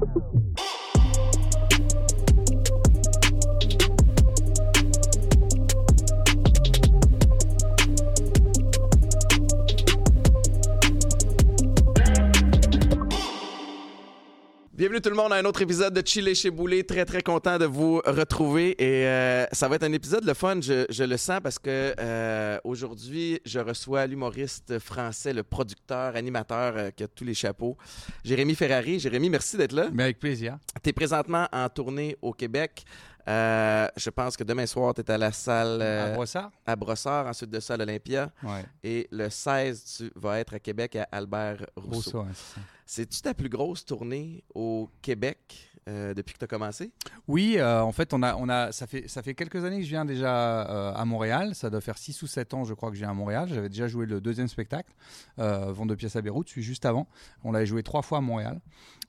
Yeah. Bienvenue tout le monde à un autre épisode de Chile chez Boulet. Très très content de vous retrouver et euh, ça va être un épisode le fun, je, je le sens parce que euh, aujourd'hui je reçois l'humoriste français, le producteur, animateur euh, qui a tous les chapeaux, Jérémy Ferrari. Jérémy, merci d'être là. Mais avec plaisir. Tu es présentement en tournée au Québec. Euh, je pense que demain soir, tu es à la salle à euh, Brossard? à Brossard, ensuite de ça à l'Olympia. Ouais. Et le 16, tu vas être à Québec à Albert Rousseau. C'est-tu ta plus grosse tournée au Québec euh, depuis que tu as commencé? Oui, euh, en fait, on a, on a, ça, fait, ça fait quelques années que je viens déjà euh, à Montréal. Ça doit faire 6 ou 7 ans, je crois, que je viens à Montréal. J'avais déjà joué le deuxième spectacle, Vente de pièces à Beyrouth, juste avant. On l'avait joué trois fois à Montréal.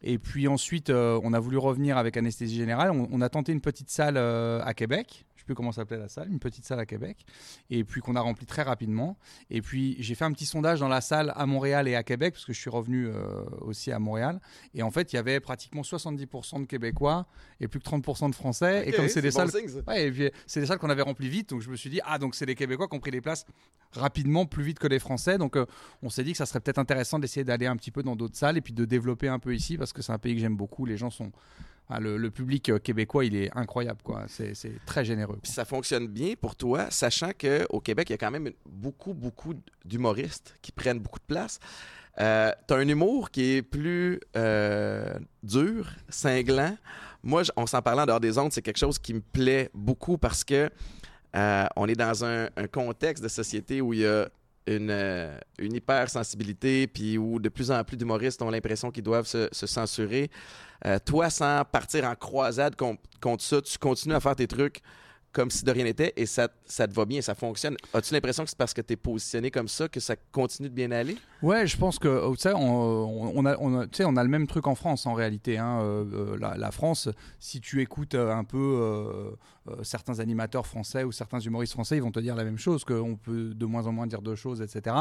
Et puis ensuite, euh, on a voulu revenir avec Anesthésie Générale. On, a tenté une petite salle euh, à Québec. Plus comment s'appelait la salle, une petite salle à Québec. Et puis qu'on a rempli très rapidement. Et puis j'ai fait un petit sondage dans la salle à Montréal et à Québec, parce que je suis revenu euh, aussi à Montréal. Et en fait, il y avait pratiquement 70% de Québécois et plus que 30% de Français. et comme c'est des bon salles. Ouais, et puis c'est des salles qu'on avait remplies vite, donc je me suis dit, ah, donc c'est les Québécois qui ont pris les places rapidement, plus vite que les Français. Donc euh, on s'est dit que ça serait peut-être intéressant d'essayer d'aller un petit peu dans d'autres salles et puis de développer un peu ici parce que c'est un pays que j'aime beaucoup. Les gens sont. Enfin, le, public euh, québécois, il est incroyable, quoi. C'est très généreux. Puis ça fonctionne bien pour toi, sachant qu'au Québec, il y a quand même beaucoup, beaucoup d'humoristes qui prennent beaucoup de place. Euh, T'as un humour qui est plus euh, dur, cinglant. Moi, on s'en parlait en dehors des ondes, c'est quelque chose qui me plaît beaucoup parce que euh, on est dans un contexte de société où il y a une, euh, une hypersensibilité, puis où de plus en plus d'humoristes ont l'impression qu'ils doivent se, censurer. Euh, toi, sans partir en croisade con- contre ça, tu continues à faire tes trucs comme si de rien n'était et ça, ça te va bien, ça fonctionne. As-tu l'impression que c'est parce que tu es positionné comme ça que ça continue de bien aller? Ouais, je pense que oh, on, on a, on a, on a le même truc en France en réalité. hein. Euh, euh, la, France, si tu écoutes euh, un peu certains animateurs français ou certains humoristes français, ils vont te dire la même chose, qu'on peut de moins en moins dire de choses, etc.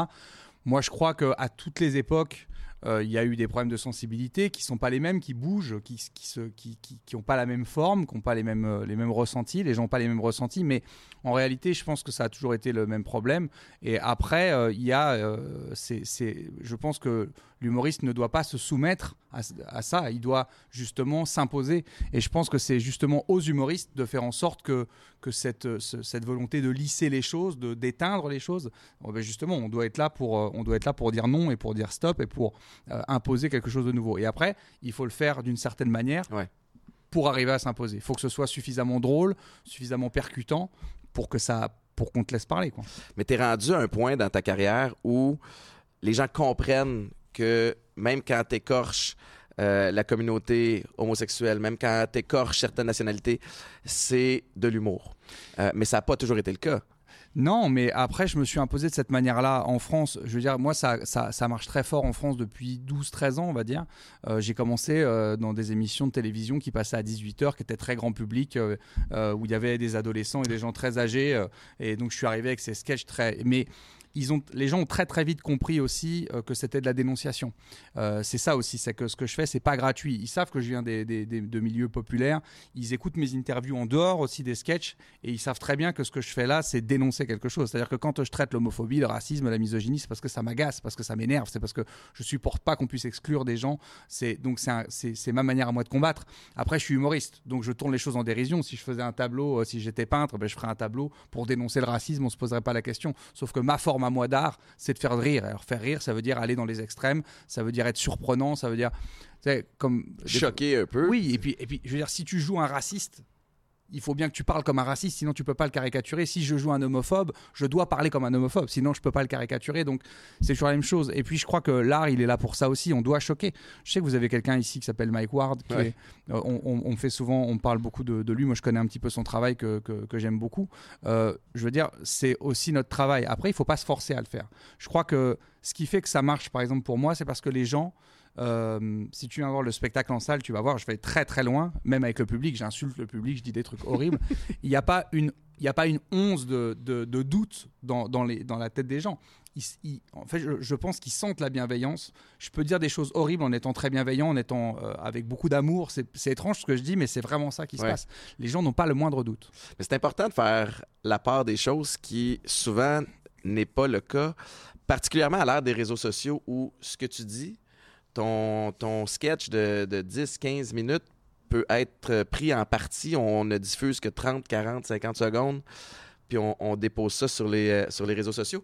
Moi, je crois qu'à toutes les époques, il y a eu des problèmes de sensibilité qui sont pas les mêmes, qui bougent, qui qui qui, ont pas la même forme, qui ont pas les mêmes euh, les mêmes ressentis. Les gens ont pas les mêmes ressentis, mais en réalité, je pense que ça a toujours été le même problème. Et après, euh, il y a, euh, c'est, je pense que l'humoriste ne doit pas se soumettre à, à ça. Il doit justement s'imposer. Et je pense que c'est justement aux humoristes de faire en sorte que que cette ce- cette volonté de lisser les choses, de d'éteindre les choses, oh ben justement, on doit être là pour euh, on doit être là pour dire non et pour dire stop et pour euh, imposer quelque chose de nouveau. Et après, il faut le faire d'une certaine manière Ouais. pour arriver à s'imposer. Il faut que ce soit suffisamment drôle, suffisamment percutant pour que ça pour qu'on te laisse parler quoi. Mais tu es rendu à un point dans ta carrière où les gens comprennent que même quand tu écorches la communauté homosexuelle, même quand tu écorches certaines nationalités, c'est de l'humour. Euh, mais ça n'a pas toujours été le cas. Non, mais après, je me suis imposé de cette manière-là en France. Je veux dire, moi, ça, ça, marche très fort en France depuis 12-13 ans, on va dire. Euh, j'ai commencé euh, dans des émissions de télévision qui passaient à 18h, qui étaient très grand public, euh, euh, où il y avait des adolescents et des gens très âgés. euh, et donc, je suis arrivé avec ces sketchs très. Mais ils ont, les gens ont très très vite compris aussi euh, que c'était de la dénonciation. Euh, c'est ça aussi, c'est que ce que je fais, c'est pas gratuit. Ils savent que je viens des, de milieux populaires. Ils écoutent mes interviews en dehors aussi des sketchs et ils savent très bien que ce que je fais là, c'est dénoncer quelque chose. C'est-à-dire que quand je traite l'homophobie, le racisme, la misogynie, c'est parce que ça m'agace, parce que ça m'énerve, c'est parce que je supporte pas qu'on puisse exclure des gens. C'est donc c'est ma manière à moi de combattre. Après, je suis humoriste, donc je tourne les choses en dérision. Si je faisais un tableau, euh, si j'étais peintre, ben, je ferais un tableau pour dénoncer le racisme, on se poserait pas la question. Sauf que ma forme à moi d'art, c'est de faire rire. Alors faire rire, ça veut dire aller dans les extrêmes, ça veut dire être surprenant, ça veut dire, tu sais, comme Choqué un peu. oui, et puis, et puis, je veux dire, si tu joues un raciste, il faut bien que tu parles comme un raciste, sinon tu peux pas le caricaturer. Si je joue un homophobe, je dois parler comme un homophobe, sinon je peux pas le caricaturer. Donc c'est toujours la même chose. Et puis je crois que l'art, il est là pour ça aussi. On doit choquer. Je sais que vous avez quelqu'un ici qui s'appelle Mike Ward. Qui Ouais. est- euh, on, on- on fait souvent, on parle beaucoup de, de lui. Moi, je connais un petit peu son travail que, que, que j'aime beaucoup. Euh, je veux dire, c'est aussi notre travail. Après, il faut pas se forcer à le faire. Je crois que ce qui fait que ça marche, par exemple pour moi, c'est parce que les gens euh, si tu viens voir le spectacle en salle, tu vas voir, je vais très très loin, même avec le public, j'insulte le public, je dis des trucs horribles. Il n'y a pas une, il n'y a pas une once de, de, de doute dans, dans, les, dans la tête des gens. en fait, je, pense qu'ils sentent la bienveillance. Je peux dire des choses horribles en étant très bienveillant, en étant euh, avec beaucoup d'amour. C'est étrange ce que je dis, mais c'est vraiment ça qui se passe. Les gens n'ont pas le moindre doute. Mais c'est important de faire la part des choses qui souvent n'est pas le cas, particulièrement à l'ère des réseaux sociaux où ce que tu dis, ton, ton sketch de, de 10-15 minutes peut être pris en partie. On ne diffuse que 30, 40, 50 secondes, puis on, dépose ça sur les, euh, sur les réseaux sociaux.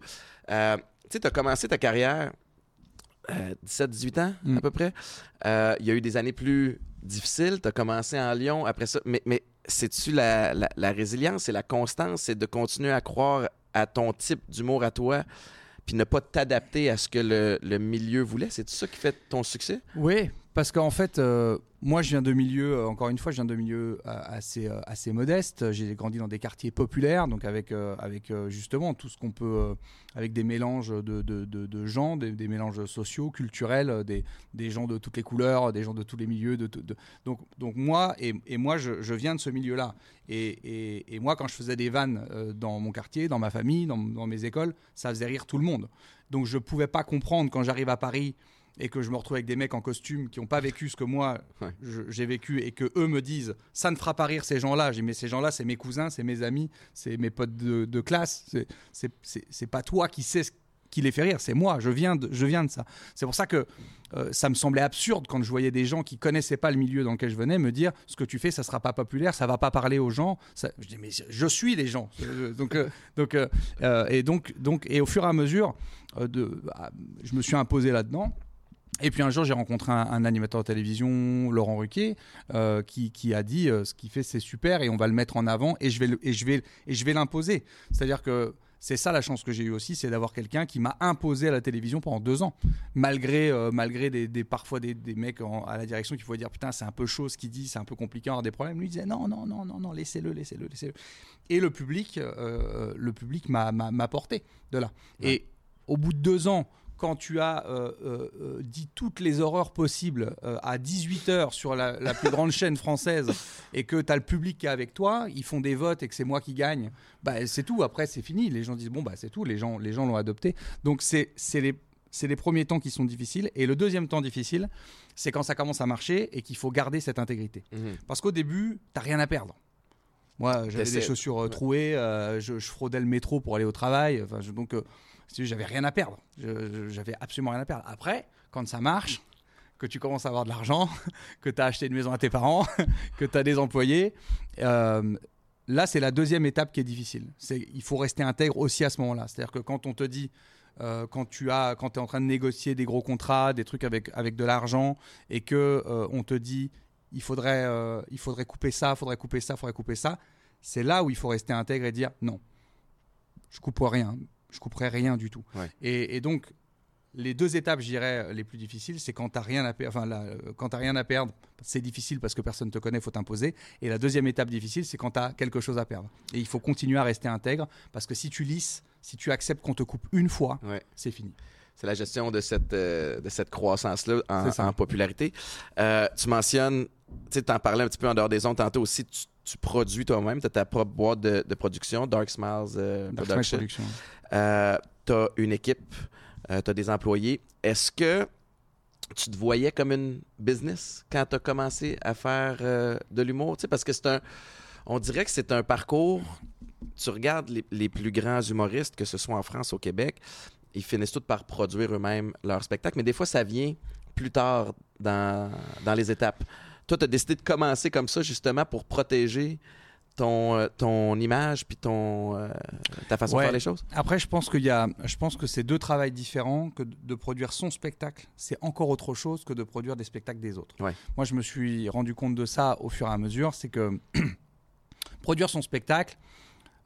Euh, tu sais, tu as commencé ta carrière 17-18 euh, ans à mm. peu près. Il y a eu des années plus difficiles. Tu as commencé en Lyon après ça. Mais, mais c'est-tu la, la, résilience et la constance? C'est de continuer à croire à ton type d'humour à toi puis ne pas t'adapter à ce que le, le milieu voulait. C'est ça qui fait ton succès? Oui, parce qu'en fait, euh, moi, je viens de milieux, euh, encore une fois, je viens de milieux euh, assez, assez modestes. J'ai grandi dans des quartiers populaires, donc avec, justement tout ce qu'on peut, avec des mélanges de, gens, des, mélanges sociaux, culturels, des, gens de toutes les couleurs, des gens de tous les milieux. De, donc, moi, et, moi, je, viens de ce milieu-là. Et, moi, quand je faisais des vannes dans mon quartier, dans ma famille, dans mes écoles, ça faisait rire tout le monde. Donc je ne pouvais pas comprendre quand j'arrive à Paris et que je me retrouve avec des mecs en costume qui n'ont pas vécu ce que moi j'ai vécu et que eux me disent ça ne fera pas rire ces gens-là. J'ai mais ces gens-là, c'est mes cousins, c'est mes amis, c'est mes potes de, de classe. C'est pas toi qui sais ce qui les fait rire, c'est moi. Je viens de, je viens de ça. C'est pour ça que euh, ça me semblait absurde quand je voyais des gens qui connaissaient pas le milieu dans lequel je venais me dire ce que tu fais, ça sera pas populaire, ça va pas parler aux gens. Ça, je dis mais je suis les gens. Euh, donc euh, donc et donc donc et au fur et à mesure de, bah, je me suis imposé là-dedans. Et puis un jour, j'ai rencontré un, animateur de télévision, Laurent Ruquier, euh, qui, qui, a dit euh, ce qu'il fait, c'est super et on va le mettre en avant et je vais, et je vais, et je vais l'imposer. C'est-à-dire que c'est ça la chance que j'ai eue aussi, c'est d'avoir quelqu'un qui m'a imposé à la télévision pendant deux ans, malgré, euh, malgré des, des, parfois des, des mecs à la direction qui pouvaient dire putain c'est un peu chaud ce qu'il dit, c'est un peu compliqué, avoir des problèmes. Lui il disait non non non non non laissez-le laissez-le laissez-le. Et le public, le public m'a porté de là. Et au bout de deux ans quand tu as euh, euh, euh, dit toutes les horreurs possibles à 18h sur la, plus grande chaîne française et que tu as le public qui est avec toi, ils font des votes et que c'est moi qui gagne, bah, c'est tout. Après, c'est fini. Les gens disent bon, bah, c'est tout. Les gens les gens l'ont adopté. Donc, c'est les, les premiers temps qui sont difficiles. Et le deuxième temps difficile, c'est quand ça commence à marcher et qu'il faut garder cette intégrité. Mmh. Parce qu'au début, tu rien à perdre. Moi, j'avais des chaussures trouées, je, fraudais le métro pour aller au travail. Enfin, donc, j'avais rien à perdre. J'avais absolument rien à perdre. Après, quand ça marche, que tu commences à avoir de l'argent, que tu as acheté une maison à tes parents, que tu as des employés, euh, là, c'est la deuxième étape qui est difficile. Il faut rester intègre aussi à ce moment-là. C'est-à-dire que quand on te dit, euh, quand tu as, quand es en train de négocier des gros contrats, des trucs avec, avec de l'argent, et que euh, on te dit, il faudrait, il faudrait couper ça, il faudrait couper ça, il faudrait couper ça, c'est là où il faut rester intègre et dire non, je coupe rien je couperais rien du tout. Et, donc, les deux étapes, je dirais, les plus difficiles, c'est quand tu n'as rien à perdre. Enfin, quand as rien à perdre, c'est difficile parce que personne ne te connaît, il faut t'imposer. Et la deuxième étape difficile, c'est quand tu as quelque chose à perdre. Et il faut continuer à rester intègre parce que si tu lisses, si tu acceptes qu'on te coupe une fois, c'est fini. C'est la gestion de cette, euh, de cette croissance-là en, popularité. Euh, tu mentionnes, tu en parlais un petit peu en dehors des ondes tantôt aussi, tu, produis toi-même, tu as ta propre boîte de, production, Dark Smiles euh, Production. Euh, tu as une équipe, euh, tu as des employés. Est-ce que tu te voyais comme une business quand tu as commencé à faire euh, de l'humour? Parce que c'est un. On dirait que c'est un parcours. Tu regardes les, plus grands humoristes, que ce soit en France ou au Québec, ils finissent tous par produire eux-mêmes leur spectacle, mais des fois, ça vient plus tard dans, dans les étapes. Toi, tu as décidé de commencer comme ça justement pour protéger ton, euh, ton image puis ton euh, ta façon de faire les choses? Après, je pense qu'il y a, je pense que c'est deux travails différents que de produire son spectacle, c'est encore autre chose que de produire des spectacles des autres. Moi, je me suis rendu compte de ça au fur et à mesure, c'est que produire son spectacle,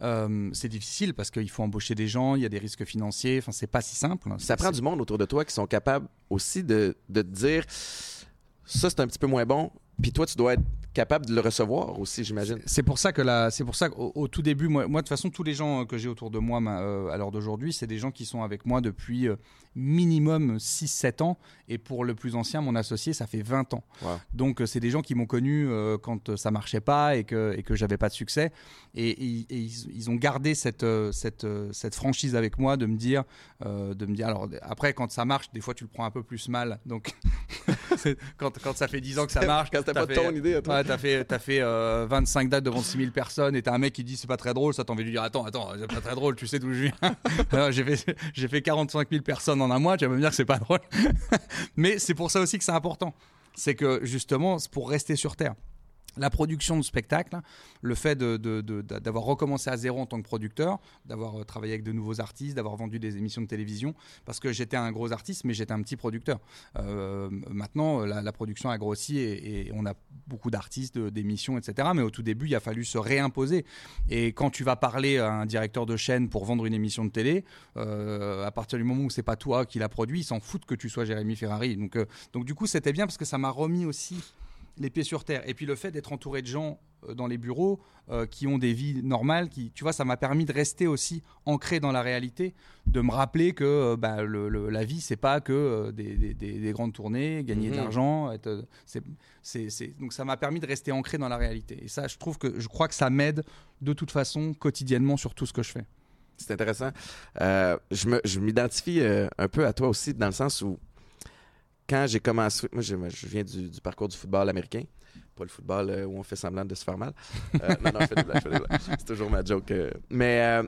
euh, c'est difficile parce qu'il faut embaucher des gens, il y a des risques financiers, enfin c'est pas si simple. Ça prend du monde autour de toi qui sont capables aussi de, de te dire ça c'est un petit peu moins bon, puis toi tu dois être capable de le recevoir aussi, j'imagine. C'est pour ça que là, c'est pour ça qu'au au tout début, moi, moi, de toute façon, tous les gens que j'ai autour de moi euh, à l'heure d'aujourd'hui, c'est des gens qui sont avec moi depuis euh, minimum 6-7 ans. Et pour le plus ancien, mon associé, ça fait 20 ans. Wow. Donc, euh, c'est des gens qui m'ont connu euh, quand euh, ça marchait pas et que, et que j'avais pas de succès. Et, et- et ils, ils ont gardé cette, cette, cette franchise avec moi de me dire, euh, de me dire. Alors, après, quand ça marche, des fois, tu le prends un peu plus mal. Donc, quand, quand ça fait 10 ans que ça marche, Quand t'as pas fait- ton idée à toi. Ouais, t'as fait, t'as fait euh, 25 dates devant 6000 personnes et t'as un mec qui dit c'est pas très drôle, ça t'as envie de lui dire attends, attends, c'est pas très drôle, tu sais d'où je viens. J'ai fait, j'ai fait 45 000 personnes en un mois, tu vas me dire que c'est pas drôle. Mais c'est pour ça aussi que c'est important. C'est que justement, c'est pour rester sur Terre. La production de spectacle, le fait d'avoir recommencé à zéro en tant que producteur, d'avoir euh, travaillé avec de nouveaux artistes, d'avoir vendu des émissions de télévision, parce que j'étais un gros artiste, mais j'étais un petit producteur. Euh, maintenant, la, la production a grossi et, on a beaucoup d'artistes, d'émissions, etc. Mais au tout début, il a fallu se réimposer. Et quand tu vas parler à un directeur de chaîne pour vendre une émission de télé, euh, à partir du moment où c'est pas toi qui l'a produit, ils s'en foutent que tu sois Jérémy Ferrari. Donc, donc du coup, c'était bien parce que ça m'a remis aussi les pieds sur terre. Et puis le fait d'être entouré de gens euh, dans les bureaux euh, qui ont des vies normales, qui, tu vois, ça m'a permis de rester aussi ancré dans la réalité, de me rappeler que euh, bah, le- le- la vie, c'est pas que euh, des, des- des- des grandes tournées, gagner de Mhm. l'argent. être, c'est- c'est- c'est- Donc ça m'a permis de rester ancré dans la réalité. Et ça, je trouve que je crois que ça m'aide de toute façon quotidiennement sur tout ce que je fais. C'est intéressant. Je me- je m'identifie un peu à toi aussi, dans le sens où, quand j'ai commencé, moi je, viens du, parcours du football américain, pas le football euh, où on fait semblant de se faire mal. Euh, non, non, fais. C'est toujours ma joke. euh. Mais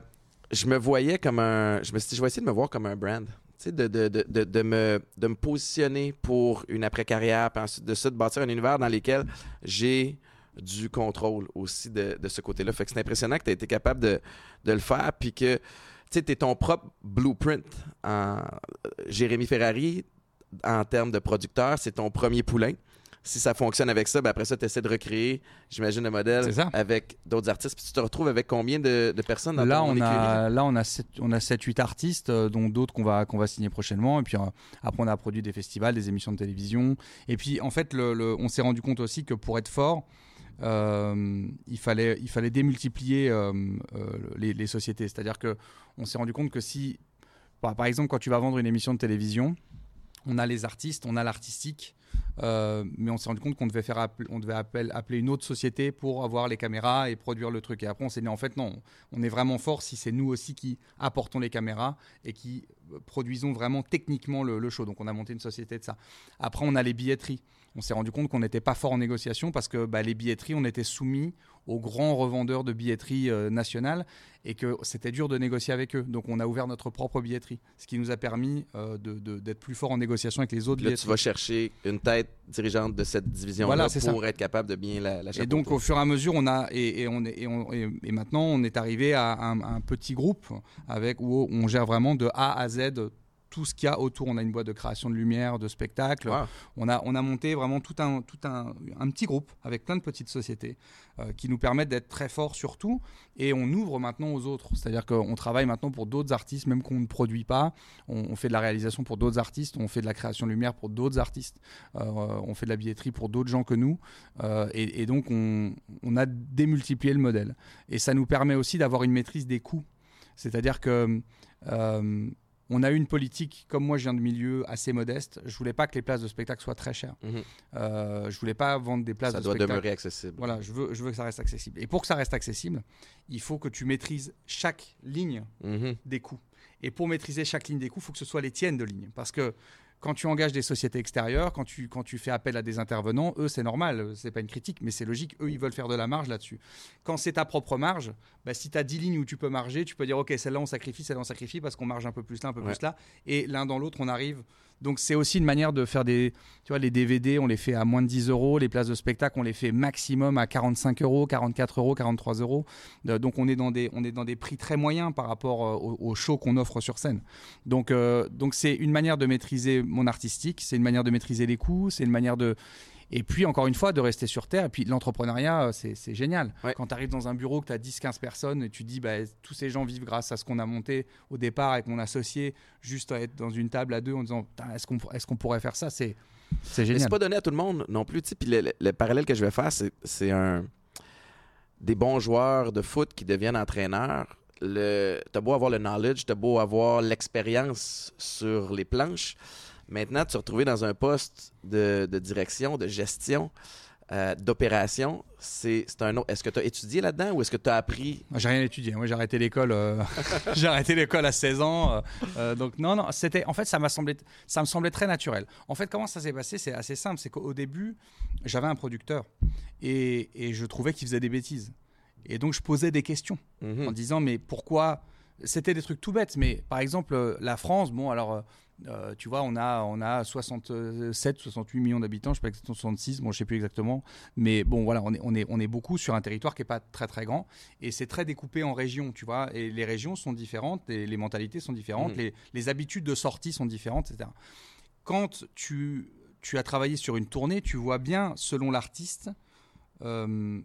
je me voyais comme un. Je me suis dit, je vais essayer de me voir comme un brand. De, de, de, de, me, de me positionner pour une après-carrière, puis ensuite de ça, de bâtir un univers dans lequel j'ai du contrôle aussi de, de ce côté-là. Fait que c'est impressionnant que tu aies été capable de, de le faire, puis que tu es ton propre blueprint. Jérémy Ferrari, en termes de producteur, c'est ton premier poulain. Si ça fonctionne avec ça, ben après ça, tu essaies de recréer, j'imagine, le modèle avec d'autres artistes. Puis tu te retrouves avec combien de, de personnes dans Là, ton on écurie? a, là, on a 7, on a 7 8 artistes, euh, dont d'autres qu'on va, qu'on va signer prochainement. Et puis euh, après, on a produit des festivals, des émissions de télévision. Et puis, en fait, le, le- on s'est rendu compte aussi que pour être fort, euh, il, fallait, il fallait démultiplier euh, euh, les, les sociétés. C'est-à-dire que on s'est rendu compte que si, par exemple, quand tu vas vendre une émission de télévision, on a les artistes, on a l'artistique, euh, mais on s'est rendu compte qu'on devait faire on devait appel- appeler une autre société pour avoir les caméras et produire le truc. Et après, on s'est dit en fait non, on est vraiment fort si c'est nous aussi qui apportons les caméras et qui produisons vraiment techniquement le, le show. Donc on a monté une société de ça. Après, on a les billetteries. On s'est rendu compte qu'on n'était pas fort en négociation parce que bah, les billetteries, on était soumis aux grands revendeurs de billetterie euh, nationale et que c'était dur de négocier avec eux. Donc on a ouvert notre propre billetterie, ce qui nous a permis euh, de- de- d'être plus fort en négociation avec les autres là, tu billetteries. vas chercher une tête dirigeante de cette division-là Voilà, ça. pour être capable de bien la, la Et donc, au fur et à mesure, on a et, et on est- et, on- et- et maintenant, on est arrivé à un, un petit groupe avec où on gère vraiment de A à Z tout ce qu'il y a autour. On a une boîte de création de lumière, de spectacle. Wow. On a on a monté vraiment tout un tout un, un petit groupe avec plein de petites sociétés euh, qui nous permettent d'être très forts sur tout. Et on ouvre maintenant aux autres. C'est-à-dire qu'on travaille maintenant pour d'autres artistes, même qu'on ne produit pas. On, on fait de la réalisation pour d'autres artistes. On fait de la création de lumière pour d'autres artistes. Euh, on fait de la billetterie pour d'autres gens que nous. Euh, et, et donc, on, on a démultiplié le modèle. Et ça nous permet aussi d'avoir une maîtrise des coûts. C'est-à-dire que euh, on a eu une politique, comme moi je viens de milieu assez modeste, je voulais pas que les places de spectacle soient très chères. Mhm. Euh, je voulais pas vendre des places Ça de doit spectacle. demeurer accessible. Voilà, je veux, je veux que ça reste accessible. Et pour que ça reste accessible, il faut que tu maîtrises chaque ligne Mhm. des coûts. Et pour maîtriser chaque ligne des coûts, il faut que ce soit les tiennes de ligne. Parce que quand tu engages des sociétés extérieures, quand tu, quand tu fais appel à des intervenants, eux, c'est normal, c'est pas une critique, mais c'est logique, eux, ils veulent faire de la marge là-dessus. Quand c'est ta propre marge, bah, si tu as 10 lignes où tu peux marger, tu peux dire, OK, celle-là, on sacrifie, celle-là, on sacrifie, parce qu'on marge un peu plus là, un peu Ouais. plus là, et l'un dans l'autre, on arrive. Donc c'est aussi une manière de faire des... Tu vois, les DVD, on les fait à moins de 10 euros, les places de spectacle, on les fait maximum à 45 euros, 44 euros, 43 euros. Euh, donc on est, dans des, on est dans des prix très moyens par rapport euh, au, au show qu'on offre sur scène. Donc euh, donc c'est une manière de maîtriser mon artistique, c'est une manière de maîtriser les coûts, c'est une manière de... Et puis encore une fois, de rester sur Terre. Et puis l'entrepreneuriat, euh, c'est génial. Ouais. Quand tu arrives dans un bureau, que tu as 10-15 personnes, et tu dis, bah, tous ces gens vivent grâce à ce qu'on a monté au départ avec mon associé, juste à être dans une table à deux en disant, est-ce qu'on est qu'on pourrait faire ça? C'est génial. c'est pas donné à tout le monde non plus. Puis le, le- le parallèle que je vais faire, c'est- un des bons joueurs de foot qui deviennent entraîneurs. T'as beau avoir le knowledge, t'as beau avoir l'expérience sur les planches. Maintenant, te retrouver dans un poste de, de direction, de gestion, euh, d'opération, c'est c'est un autre. Est-ce que tu as étudié là-dedans ou est-ce que tu as appris J'ai rien étudié. Moi, j'ai arrêté l'école. euh, j'ai arrêté l'école à 16 ans. euh, donc non, non. C'était. En fait, ça m'a semblé. Ça me semblait très naturel. En fait, comment ça s'est passé? C'est assez simple. C'est qu'au début, j'avais un producteur et, et je trouvais qu'il faisait des bêtises. Et donc, je posais des questions Mhm. en disant mais pourquoi C'était des trucs tout bêtes. Mais par exemple, euh, la France. Bon, alors. euh, euh, tu vois, on a, on a 67, 68 millions d'habitants, je sais pas exactement 66, bon, je sais plus exactement, mais bon, voilà, on est, on est, on est beaucoup sur un territoire qui est pas très très grand et c'est très découpé en régions, tu vois, et les régions sont différentes, et les mentalités sont différentes, Mhm. les, les habitudes de sortie sont différentes, etc. Quand tu, tu as travaillé sur une tournée, tu vois bien, selon l'artiste, euh,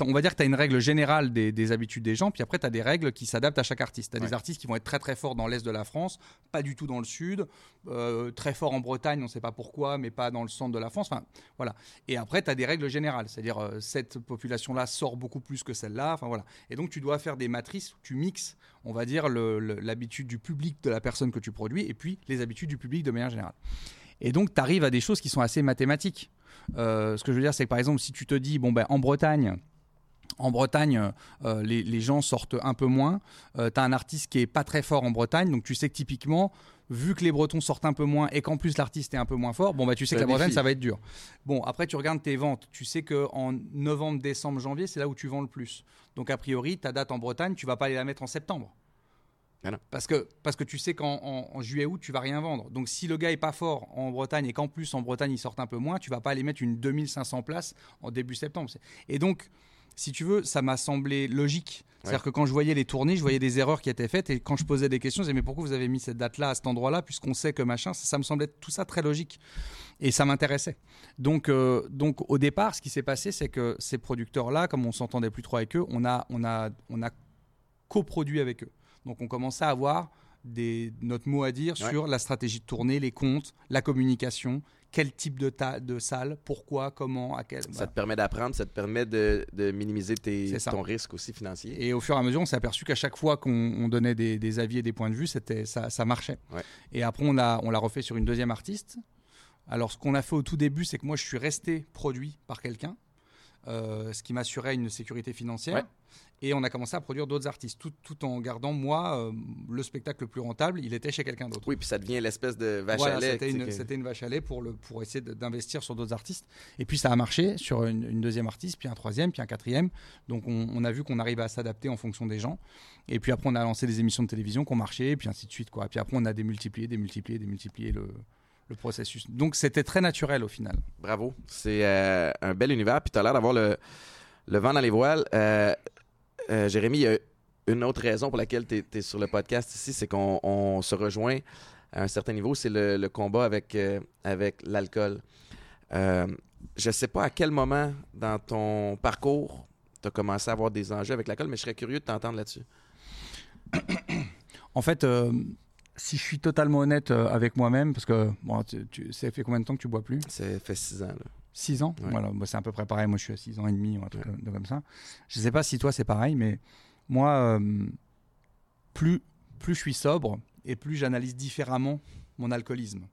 on va dire que tu as une règle générale des, des habitudes des gens, puis après tu as des règles qui s'adaptent à chaque artiste. Tu as des artistes qui vont être très très forts dans l'est de la France, pas du tout dans le sud, euh, très forts en Bretagne, on ne sait pas pourquoi, mais pas dans le centre de la France. Enfin, voilà. Et après, tu as des règles générales, c'est-à-dire euh, cette population-là sort beaucoup plus que celle-là. Enfin, voilà. Et donc, tu dois faire des matrices où tu mixes, on va dire, l'habitude du public de la personne que tu produis et puis les habitudes du public de manière générale. Et donc, tu arrives à des choses qui sont assez mathématiques. Euh, ce que je veux dire, c'est que par exemple, si tu te dis, bon, ben, en Bretagne, en Bretagne, euh, les, les gens sortent un peu moins. tu as un artiste qui est pas très fort en Bretagne, donc tu sais que typiquement, vu que les Bretons sortent un peu moins et qu'en plus l'artiste est un peu moins fort, bon bah tu sais que la Bretagne ça va être dur. Bon après tu regardes tes ventes, tu sais que en novembre, décembre, janvier c'est là où tu vends le plus. Donc a priori ta date en Bretagne tu vas pas aller la mettre en septembre. Ah. Parce que, parce que tu sais qu'en en, en juillet août tu vas rien vendre. Donc si le gars est pas fort en Bretagne et qu'en plus en Bretagne il sort un peu moins, tu vas pas aller mettre une 2500 places en début septembre. Et donc si tu veux, ça m'a semblé logique. C'est-à-dire que quand je voyais les tournées, je voyais des erreurs qui étaient faites et quand je posais des questions, je disais mais pourquoi vous avez mis cette date-là à cet endroit-là puisqu'on sait que machin, ça, ça me semblait tout ça très logique et ça m'intéressait. Donc, euh, donc au départ, ce qui s'est passé, c'est que ces producteurs-là, comme on s'entendait plus trop avec eux, on a, on a, on a coproduit avec eux. Donc on commençait à avoir des, notre mot à dire Ouais. sur la stratégie de tournée, les comptes, la communication, quel type de, ta- de salle, pourquoi, comment, à quel. Ça voilà. te permet d'apprendre, ça te permet de, de minimiser tes- ça. ton risque aussi financier. Et au fur et à mesure, on s'est aperçu qu'à chaque fois qu'on on donnait des, des avis et des points de vue, c'était ça, ça marchait. Ouais. Et après, on l'a on l'a refait sur une deuxième artiste. Alors, ce qu'on a fait au tout début, c'est que moi, je suis resté produit par quelqu'un, euh, ce qui m'assurait une sécurité financière. Ouais. Et on a commencé à produire d'autres artistes, tout, tout en gardant, moi, euh, le spectacle le plus rentable, il était chez quelqu'un d'autre. Oui, puis ça devient l'espèce de vache Voilà, à lait. c'était une, que- c'était une vache à lait pour, le, pour essayer d'investir sur d'autres artistes. Et puis ça a marché sur une, une deuxième artiste, puis un troisième, puis un quatrième. Donc on, on a vu qu'on arrivait à s'adapter en fonction des gens. Et puis après on a lancé des émissions de télévision qui ont marché, et puis ainsi de suite. Quoi. Et puis après on a démultiplié, démultiplié, démultiplié le, le processus. Donc c'était très naturel au final. Bravo. C'est euh, un bel univers. Puis tu as l'air d'avoir le, le vent dans les voiles. Euh, euh, Jérémy, il y a une autre raison pour laquelle tu es, sur le podcast ici, c'est qu'on on se rejoint à un certain niveau. C'est le, le combat avec, euh, avec l'alcool. Euh, je sais pas à quel moment dans ton parcours tu as commencé à avoir des enjeux avec l'alcool, mais je serais curieux de t'entendre là-dessus. En fait, si je suis totalement honnête avec moi-même, parce que bon, tu, tu- ça fait combien de temps que tu bois plus? Ça fait six ans. Là. 6 ans Ouais. Voilà, c'est à peu près pareil. Moi, je suis à 6 ans et demi ou un truc comme- comme ça. Je sais pas si toi, c'est pareil, mais moi, euh, plus, plus je suis sobre et plus j'analyse différemment mon alcoolisme.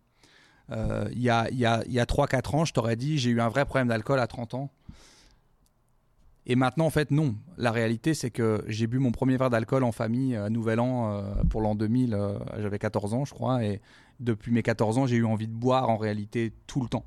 Euh, Il y a, y a, y a 3-4 ans, je t'aurais dit, j'ai eu un vrai problème d'alcool à 30 ans. Et maintenant, en fait, non. La réalité, c'est que j'ai bu mon premier verre d'alcool en famille à Nouvel An euh, pour l'an 2000. euh, J'avais 14 ans, je crois. Et depuis mes 14 ans, j'ai eu envie de boire en réalité tout le temps.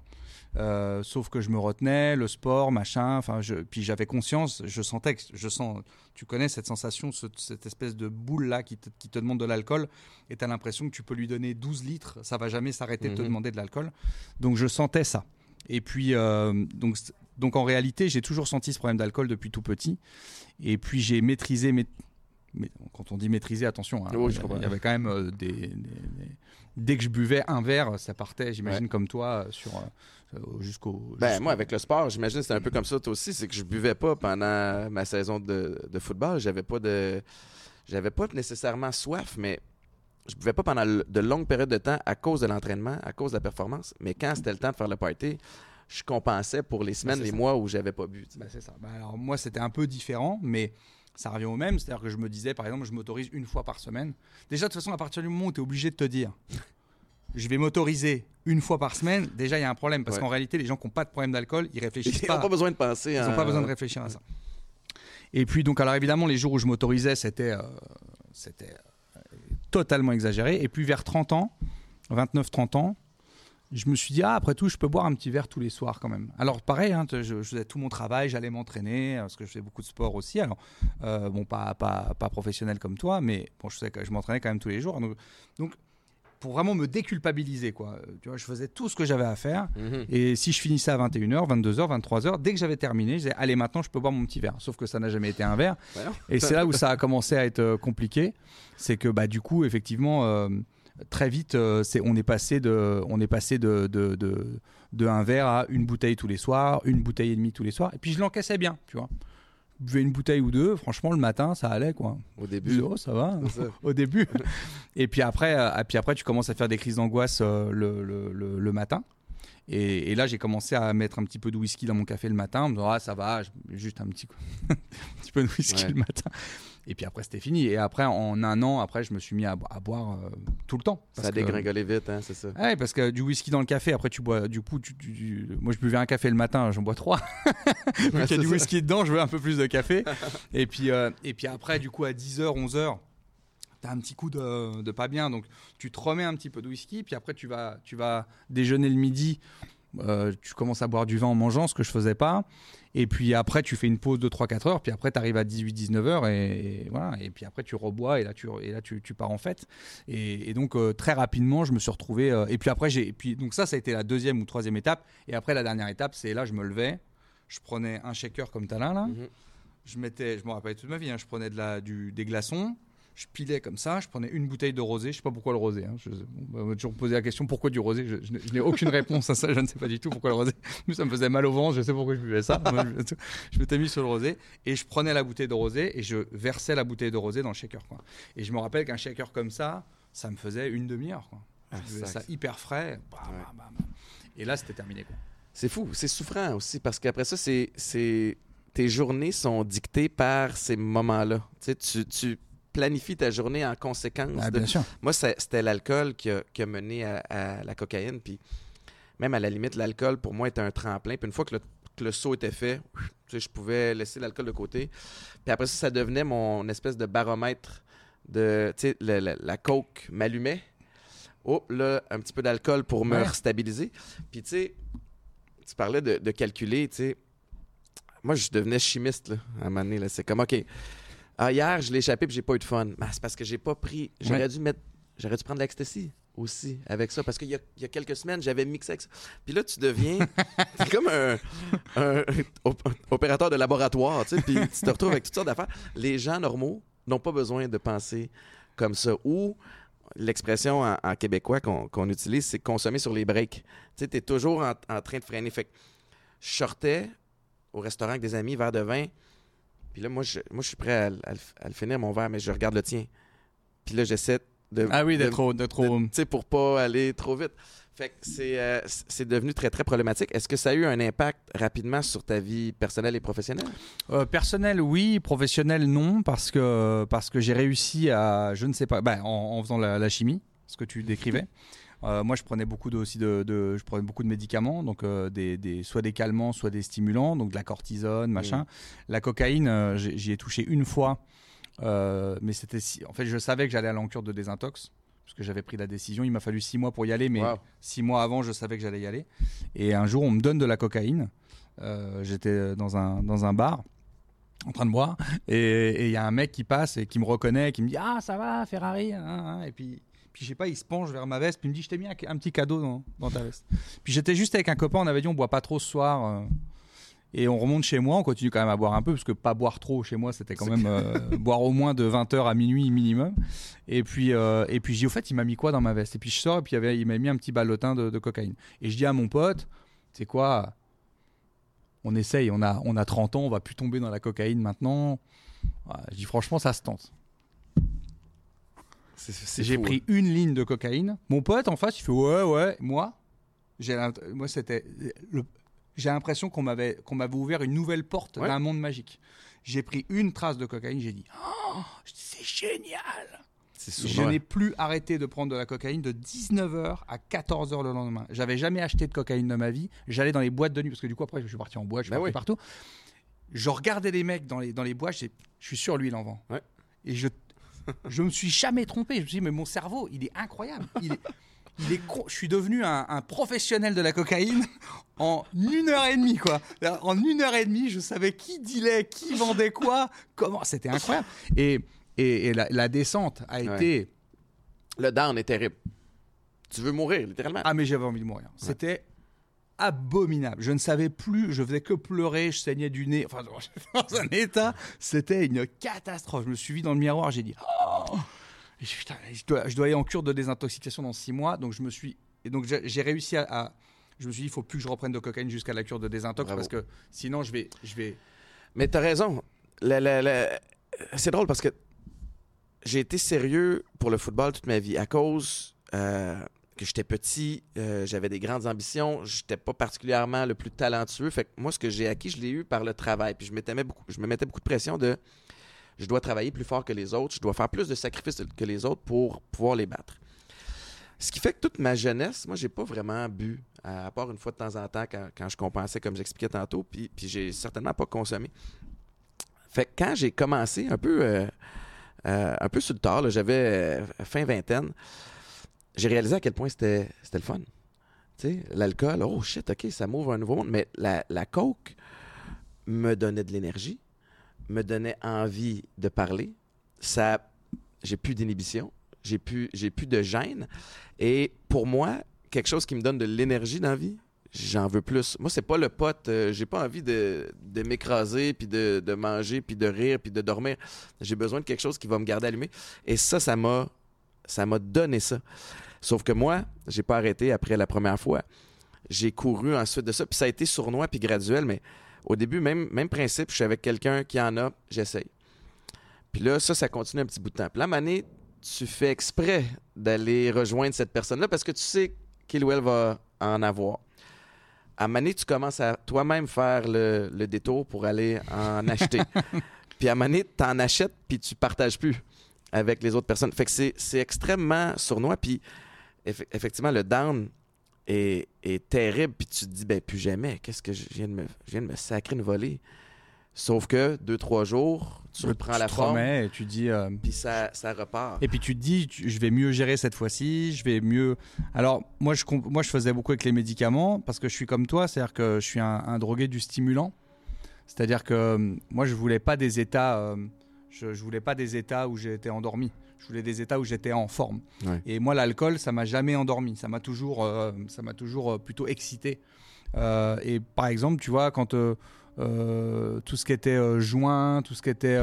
Euh, sauf que je me retenais, le sport, machin. Enfin, puis j'avais conscience, je sentais que je sens. Tu connais cette sensation, ce- cette espèce de boule là qui te, qui te demande de l'alcool, et tu as l'impression que tu peux lui donner 12 litres, ça va jamais s'arrêter de te Mhm. demander de l'alcool. Donc je sentais ça. Et puis euh, donc donc en réalité, j'ai toujours senti ce problème d'alcool depuis tout petit. Et puis j'ai maîtrisé mes mais quand on dit maîtriser, attention, hein, je il y- avait quand même euh, des, des- des- Dès que je buvais un verre, ça partait, j'imagine, comme toi, sur jusqu'au. Ben, moi, avec le sport, j'imagine que c'est un peu comme ça, toi aussi. C'est que je buvais pas pendant ma saison de, de football. J'avais pas de. J'avais pas nécessairement soif, mais je buvais pas pendant de longues périodes de temps à cause de l'entraînement, à cause de la performance. Mais quand c'était le temps de faire le party, je compensais pour les semaines, c'est les ça. mois où j'avais pas bu. Bah, c'est ça. Bah, alors moi, c'était un peu différent, mais ça revient au même. C'est-à-dire que je me disais, par exemple, je m'autorise une fois par semaine. Déjà, de toute façon, à partir du moment où tu es obligé de te dire, je vais m'autoriser une fois par semaine, déjà, il y a un problème. Parce Ouais. qu'en réalité, les gens qui n'ont pas de problème d'alcool, ils réfléchissent Ils pas. n'ont pas besoin de penser. Ils n'ont pas besoin de réfléchir à ça. Et puis, donc, alors évidemment, les jours où je m'autorisais, c'était euh, c'était euh, totalement exagéré. Et puis, vers 30 ans, 29-30 ans, je me suis dit, ah, après tout, je peux boire un petit verre tous les soirs quand même. Alors, pareil, hein, je, je faisais tout mon travail, j'allais m'entraîner, euh, parce que je faisais beaucoup de sport aussi. Alors, euh, bon, pas, pas, pas professionnel comme toi, mais bon, je, faisais je m'entraînais quand même tous les jours. Donc, donc, pour vraiment me déculpabiliser, quoi. Euh, Tu vois, je faisais tout ce que j'avais à faire. Mhm. Et si je finissais à 21h, 22h, 23h, dès que j'avais terminé, je disais allez maintenant je peux boire mon petit verre. Sauf que ça n'a jamais été un verre. Et c'est là où ça a commencé à être euh, compliqué. C'est que bah du coup effectivement euh, très vite euh, c'est on est passé de on est passé de de, de de un verre à une bouteille tous les soirs, une bouteille et demie tous les soirs. Et puis je l'encaissais bien, tu vois. Buvais une bouteille ou deux, franchement le matin ça allait quoi. Au début. oh, ça va ça. au début. et puis après, euh, et puis après, tu commences à faire des crises d'angoisse euh, le- le- le matin. Et, et là, j'ai commencé à mettre un petit peu de whisky dans mon café le matin, en me disant ah ça va, juste un petit, un petit peu de whisky Ouais. le matin. Et puis après, c'était fini. Et après, en un an, après, je me suis mis à, bo- à boire euh, tout le temps. Ça a que- dégringolé vite, hein, c'est ça. Ouais, parce que du whisky dans le café, après tu bois, du coup, tu, tu- tu- moi je buvais un café le matin, j'en bois trois. Ouais, Vu qu'il y a du ça. whisky dedans, je veux un peu plus de café. et, puis, euh, et puis après, du coup, à 10h, 11h, t'as un petit coup de, de pas bien. Donc, tu te remets un petit peu de whisky. Puis après, tu vas, tu vas déjeuner le midi. Euh, tu commences à boire du vin en mangeant, ce que je faisais pas. Et puis après, tu fais une pause de 3-4 heures. Puis après, tu arrives à 18-19 heures. Et, et voilà. Et puis après, tu rebois. Et là, tu, et là, tu, tu pars en fête. Et, et donc, euh, très rapidement, je me suis retrouvé. euh, et puis après, j'ai. Puis, donc, ça, ça a été la deuxième ou troisième étape. Et après, la dernière étape, c'est là, je me levais. Je prenais un shaker comme talin là. Mhm. Je mettais, je me rappelle toute ma vie, hein, je prenais de la, du, des glaçons, je pilais comme ça, je prenais une bouteille de rosé. Je sais pas pourquoi le rosé. hein, je, bah, on m'a toujours posé la question pourquoi du rosé. Je, je n'ai- je n'ai aucune réponse à ça. Je ne sais pas du tout pourquoi le rosé. Mais ça me faisait mal au ventre. Je sais pourquoi je buvais ça. Je, m'étais mis sur le rosé et je prenais la bouteille de rosé et je versais la bouteille de rosé dans le shaker. Quoi. Et je me rappelle qu'un shaker comme ça, ça me faisait une demi-heure. quoi. Ah, sac. ça hyper frais. Ouais. bam, bam, bam. Et là, c'était terminé. Quoi. C'est fou, c'est souffrant aussi parce qu'après ça, c'est, c'est tes journées sont dictées par ces moments-là. Tu, sais, tu, tu planifies ta journée en conséquence. Ah, de- bien sûr. Moi, c'était l'alcool qui a, qui a mené à, à la cocaïne. Puis même à la limite, l'alcool pour moi était un tremplin. Puis une fois que le, que le saut était fait, tu sais, je pouvais laisser l'alcool de côté. Puis après ça, ça devenait mon espèce de baromètre de, tu sais, la coke m'allumait. Oh, là, un petit peu d'alcool pour me Ouais. stabiliser. Puis tu sais, tu parlais de, de calculer, tu sais. Moi, je devenais chimiste, là, à un moment donné. C'est comme, OK, ah, hier, je l'ai échappé puis j'ai pas eu de fun. C'est parce que j'ai pas pris... J'aurais Ouais. dû mettre... J'aurais dû prendre l'ecstasy aussi avec ça. Parce qu'il y y a quelques semaines, j'avais mixé avec ça. Puis là, tu deviens... T'es comme un, un op- opérateur de laboratoire, tu sais. Puis tu te retrouves avec toutes sortes d'affaires. Les gens normaux n'ont pas besoin de penser comme ça. Ou l'expression en, en québécois qu'on utilise, c'est consommer sur les breaks. Tu sais, t'es toujours en, en train de freiner. Fait que je sortais au restaurant avec des amis, verre de vin. Puis là, moi, je, moi, je suis prêt à, le- à à le finir, mon verre, mais je regarde le tien. Puis là, j'essaie de... Ah oui, de- d'être trop. d'être trop- de- tu sais, pour pas aller trop vite. Fait que c'est euh, c'est devenu très, très problématique. Est-ce que ça a eu un impact rapidement sur ta vie personnelle et professionnelle? Euh, personnel, oui. Professionnel, non, parce que, parce que j'ai réussi à, je ne sais pas, bah, en, en faisant la, la chimie, ce que tu décrivais. Euh, moi, je prenais beaucoup de, aussi de, de- je prenais beaucoup de médicaments, donc euh, des, des- soit des calmants, soit des stimulants, donc de la cortisone, machin. La cocaïne, euh, j'y ai touché une fois, mais c'était, si- en fait, je savais que j'allais à l'encure de désintox, parce que j'avais pris la décision. Il m'a fallu six mois pour y aller, mais Wow. six mois avant, je savais que j'allais y aller. Et un jour, on me donne de la cocaïne. J'étais dans un, dans un bar en train de boire et et il y a un mec qui passe et qui me reconnaît qui me dit ah ça va Ferrari hein, hein. et puis puis je sais pas il se penche vers ma veste puis il me dit je t'ai mis un, un petit cadeau dans, dans ta veste puis j'étais juste avec un copain on avait dit on boit pas trop ce soir euh, et on remonte chez moi on continue quand même à boire un peu parce que pas boire trop chez moi c'était quand même euh, boire au moins de 20h à minuit minimum et puis euh, et puis j'ai dit, au fait il m'a mis quoi dans ma veste? Et puis je sors et puis il, y avait- il m'a mis un petit ballotin de, de cocaïne et je dis à mon pote c'est quoi on essaye, on a, on a 30 ans, on va plus tomber dans la cocaïne maintenant. Je dis franchement, ça se tente. J'ai pris une ligne de cocaïne. Mon pote en face, il fait ouais, ouais. Moi, j'ai moi c'était j'ai l'impression qu'on m'avait qu'on m'avait ouvert une nouvelle porte Ouais. d'un monde magique. J'ai pris une trace de cocaïne, j'ai dit oh, c'est génial. hein. Je n'ai plus arrêté de prendre de la cocaïne de 19h à 14h le lendemain. J'avais jamais acheté de cocaïne de ma vie. J'allais dans les boîtes de nuit parce que du coup après je suis parti en boîte, je suis Ben parti partout. Je regardais les mecs dans les dans les boîtes, je suis sûr lui il en vend. Ouais. Et je je me suis jamais trompé. Je me suis dit mais mon cerveau, il est incroyable. Il est il est con- Je suis devenu un, un professionnel de la cocaïne en une heure et demie, quoi. En une heure et demie, je savais qui dealait, qui vendait quoi, comment. C'était incroyable. Et, et, et la, la descente a Ouais. été. Le down est terrible. Tu veux mourir, littéralement. Ah, mais j'avais envie de mourir. C'était abominable. Je ne savais plus, je faisais que pleurer, je saignais du nez. Enfin, dans un état, c'était une catastrophe. Je me suis vu dans le miroir, j'ai dit Oh Et je, putain, je, dois, je dois aller en cure de désintoxication dans six mois. Donc, je me suis. Et donc, j'ai réussi à, à- Je me suis dit, il faut plus que je reprenne de cocaïne jusqu'à la cure de désintox Bravo. parce que sinon, je vais. Je vais... Mais t'as raison. C'est drôle parce que j'ai été sérieux pour le football toute ma vie à cause euh, que j'étais petit, euh, j'avais des grandes ambitions, j'étais pas particulièrement le plus talentueux. Fait que moi, ce que j'ai acquis, je l'ai eu par le travail. Puis je, beaucoup, je me mettais beaucoup de pression de je dois travailler plus fort que les autres, je dois faire plus de sacrifices que les autres pour pouvoir les battre. Ce qui fait que toute ma jeunesse, moi, j'ai pas vraiment bu, à part une fois de temps en temps quand, quand je compensais, comme j'expliquais tantôt, puis, puis j'ai certainement pas consommé. Fait que quand j'ai commencé un peu, euh, euh, un peu sur le tard, j'avais euh, fin vingtaine, j'ai réalisé à quel point c'était le fun. L'alcool, oh shit, ok, ça m'ouvre un nouveau monde. Mais la, la coke me donnait de l'énergie, me donnait envie de parler. Ça, j'ai plus d'inhibition, j'ai plus, j'ai plus de gêne. Et pour moi, quelque chose qui me donne de l'énergie dans la vie, j'en veux plus. Moi, c'est pas le pote. euh, j'ai pas envie de, de m'écraser, puis de, de manger, puis de rire, puis de dormir. J'ai besoin de quelque chose qui va me garder allumé. Et ça, ça m'a, ça m'a donné ça. Sauf que moi, j'ai pas arrêté après la première fois. J'ai couru ensuite de ça, puis ça a été sournois puis graduel, mais au début, même, même principe, je suis avec quelqu'un qui en a, j'essaye. Puis là, ça, ça continue un petit bout de temps. Puis là, donné, tu fais exprès d'aller rejoindre cette personne-là parce que tu sais qu'il ou elle va en avoir. À donné, tu commences à toi-même faire le, le détour pour aller en acheter. puis à donné, tu en achètes puis tu partages plus avec les autres personnes. Fait que c'est extrêmement sournois. Puis eff- effectivement, le down est, est terrible. Puis tu te dis, ben plus jamais. Qu'est-ce que je viens de me, je viens de me sacrer une volée? Sauf que deux, trois jours, tu reprends la te forme, et tu dis. euh, puis ça, ça repart. Et puis tu te dis, tu- je vais mieux gérer cette fois-ci, je vais mieux. Alors moi je, comp- moi je faisais beaucoup avec les médicaments parce que je suis comme toi, c'est-à-dire que je suis un, un drogué du stimulant. C'est-à-dire que euh, moi je voulais pas des états, euh, je, je voulais pas des états où j'étais endormi. Je voulais des états où j'étais en forme. Ouais. Et moi l'alcool ça m'a jamais endormi, ça m'a toujours, euh, ça m'a toujours euh, plutôt excité. Euh, et par exemple tu vois quand euh, tout ce qui était joint, tout ce qui était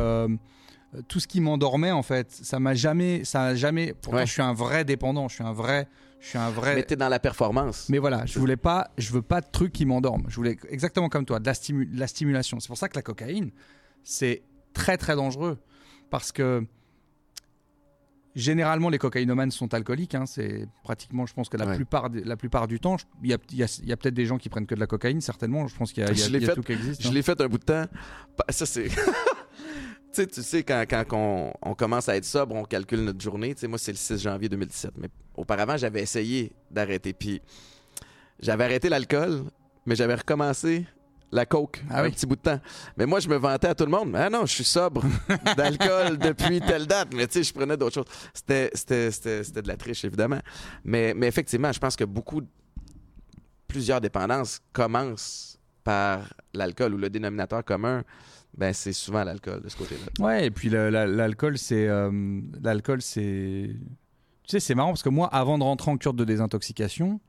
tout ce qui m'endormait en fait, ça m'a jamais, ça a jamais. Pourtant, Ouais. je suis un vrai dépendant, je suis un vrai, je suis un vrai. Mais t'es dans la performance. Mais voilà, je voulais pas, je veux pas de trucs qui m'endorment. Je voulais exactement comme toi, de la, stimu- de la stimulation. C'est pour ça que la cocaïne, c'est très très dangereux parce que généralement les cocaïnomanes sont alcooliques. hein. c'est pratiquement, je pense que la Ouais. plupart, la plupart du temps, il y a, il y a- il y a peut-être des gens qui prennent que de la cocaïne, certainement. Je pense qu'il y a, y a- fait- tout qui existe. Je hein. l'ai fait un bout de temps. Pa- Ça, c'est. tu sais, tu sais, quand, quand on, on commence à être sobre, on calcule notre journée. Tu sais, moi, c'est le 6 janvier 2017. Mais auparavant, j'avais essayé d'arrêter. Puis j'avais arrêté l'alcool, mais j'avais recommencé la coke Ah un oui. petit bout de temps. Mais moi, je me vantais à tout le monde. Ah non, je suis sobre d'alcool depuis telle date. Mais tu sais, je prenais d'autres choses. C'était, c'était, c'était, c'était de la triche, évidemment. Mais, mais effectivement, je pense que beaucoup, plusieurs dépendances commencent par l'alcool ou le dénominateur commun, ben c'est souvent l'alcool de ce côté-là. Ouais, et puis le- la- l'alcool, c'est. euh, l'alcool, c'est. Tu sais, c'est marrant parce que moi, avant de rentrer en cure de désintoxication,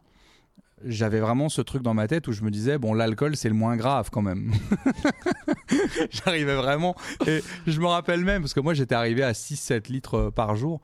j'avais vraiment ce truc dans ma tête où je me disais, bon, l'alcool, c'est le moins grave quand même. J'arrivais vraiment. Et je me rappelle même, parce que moi, j'étais arrivé à 6-7 litres euh, par jour.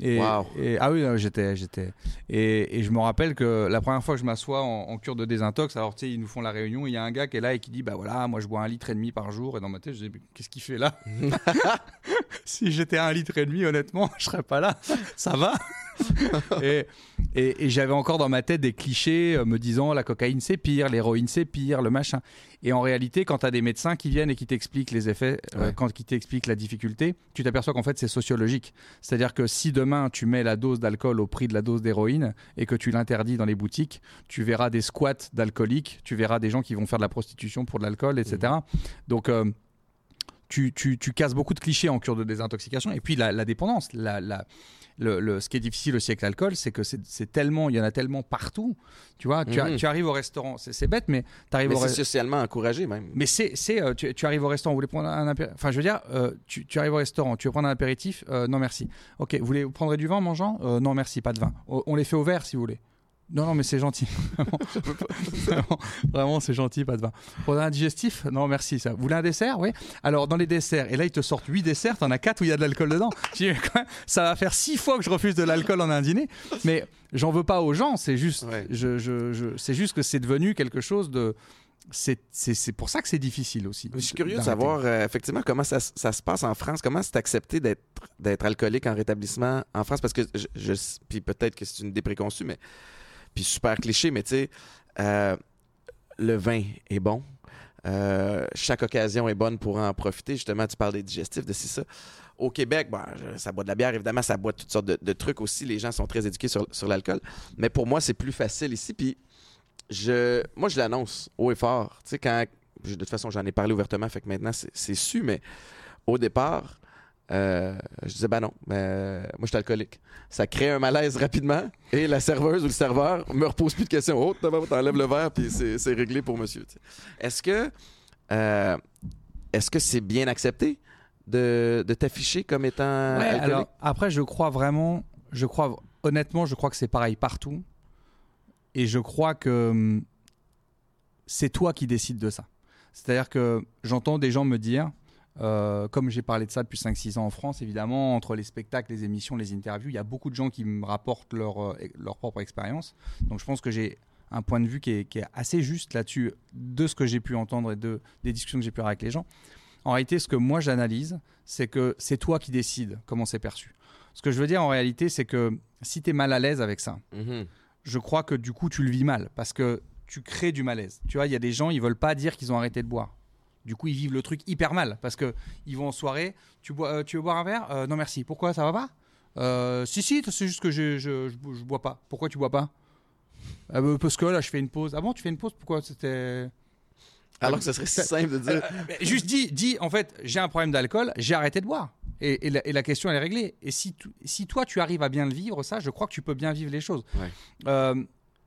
Et, Wow. et- ah oui, non, j'étais, j'étais. Et, et je me rappelle que la première fois que je m'assois en, en cure de désintox, alors tu sais, ils nous font la réunion, il y a un gars qui est là et qui dit, bah voilà, moi je bois un litre et demi par jour. Et dans ma tête, je dis, qu'est-ce qu'il fait là? Si j'étais un litre et demi, honnêtement, je serais pas là. Ça va? et, et, et j'avais encore dans ma tête des clichés euh, me disant la cocaïne c'est pire, l'héroïne c'est pire, le machin. Et en réalité, quand tu as des médecins qui viennent et qui t'expliquent les effets, euh, quand qui t'expliquent la difficulté, tu t'aperçois qu'en fait c'est sociologique. C'est-à-dire que si demain tu mets la dose d'alcool au prix de la dose d'héroïne et que tu l'interdis dans les boutiques, tu verras des squats d'alcooliques, tu verras des gens qui vont faire de la prostitution pour de l'alcool, etc. Donc euh, tu, tu, tu casses beaucoup de clichés en cure de désintoxication. Et puis la, la dépendance, la, la- le, le- ce qui est difficile aussi avec l'alcool, c'est que c'est tellement, il y en a tellement partout. Tu vois, tu, a- Mhm. tu arrives au restaurant, c'est bête, mais tu arrives Mais au c'est socialement encouragé même. Mais c'est, c'est, euh, tu, tu arrives au restaurant, vous voulez prendre un apéritif Enfin, je veux dire, euh, tu, tu arrives au restaurant, tu veux prendre un apéritif Euh, Non, merci. Ok, vous voulez vous prendrez du vin en mangeant? Euh, Non, merci, pas de vin. O- On les fait au verre si vous voulez. Non, non, mais c'est gentil. Vraiment, c'est gentil, pas de vin. Prenez un digestif? Non, merci. Ça. Vous voulez un dessert? Oui. Alors, dans les desserts, et là, ils te sortent 8 desserts, t'en as 4 où il y a de l'alcool dedans. Ça va faire 6 fois que je refuse de l'alcool en un dîner. Mais j'en veux pas aux gens, c'est juste, Ouais. je, je, je- c'est juste que c'est devenu quelque chose de. C'est, pour ça que c'est difficile aussi. Je suis curieux de savoir euh, effectivement comment ça, se passe en France. Comment c'est accepté d'être d'être alcoolique en rétablissement en France? Parce que je, je- puis peut-être que c'est une idée préconçue, mais puis super cliché, mais tu sais, euh, le vin est bon. Euh, chaque occasion est bonne pour en profiter. Justement, tu parles des digestifs, de ci, ça. Au Québec, bon, ça boit de la bière, évidemment, ça boit toutes sortes de, trucs aussi. Les gens sont très éduqués sur, sur l'alcool. Mais pour moi, c'est plus facile ici. Puis, je, moi, je l'annonce haut et fort. Tu sais, quand. De toute façon, j'en ai parlé ouvertement, fait que maintenant, c'est c'est su, mais au départ, euh, je disais, ben non, euh, moi, je suis alcoolique. Ça crée un malaise rapidement et la serveuse ou le serveur me repose plus de questions. Oh, t'en- t'enlèves le verre, puis c'est réglé pour monsieur. Est-ce que euh, est-ce que c'est bien accepté de, de t'afficher comme étant Ouais, alcoolique? alors après, je crois vraiment, je crois honnêtement, je crois que c'est pareil partout. Et je crois que hum, c'est toi qui décides de ça. C'est-à-dire que j'entends des gens me dire, euh, comme j'ai parlé de ça depuis 5-6 ans en France, évidemment, entre les spectacles, les émissions, les interviews, il y a beaucoup de gens qui me rapportent leur, euh, leur propre expérience. Donc je pense que j'ai un point de vue qui est, qui est assez juste là-dessus, de ce que j'ai pu entendre et de, des discussions que j'ai pu avoir avec les gens. En réalité, ce que moi j'analyse, c'est que c'est toi qui décides comment c'est perçu. Ce que je veux dire en réalité, c'est que si tu es mal à l'aise avec ça, Mhm. je crois que du coup tu le vis mal parce que tu crées du malaise. Tu vois, il y a des gens, ils veulent pas dire qu'ils ont arrêté de boire. Du coup, ils vivent le truc hyper mal parce que ils vont en soirée. Tu bois, euh, tu veux boire un verre? Euh, Non merci. Pourquoi? Ça va pas? Euh, Si si, c'est juste que je, je, je, je bois pas. Pourquoi tu bois pas? Ah bah, Parce que là, je fais une pause. Ah bon, tu fais une pause? Pourquoi C'était? Alors que ce serait si simple de dire. juste dis, dis, en fait, j'ai un problème d'alcool, j'ai arrêté de boire. Et, et la, et la question, elle est réglée. Et si, tu- si toi, tu arrives à bien le vivre, ça, je crois que tu peux bien vivre les choses. Ouais.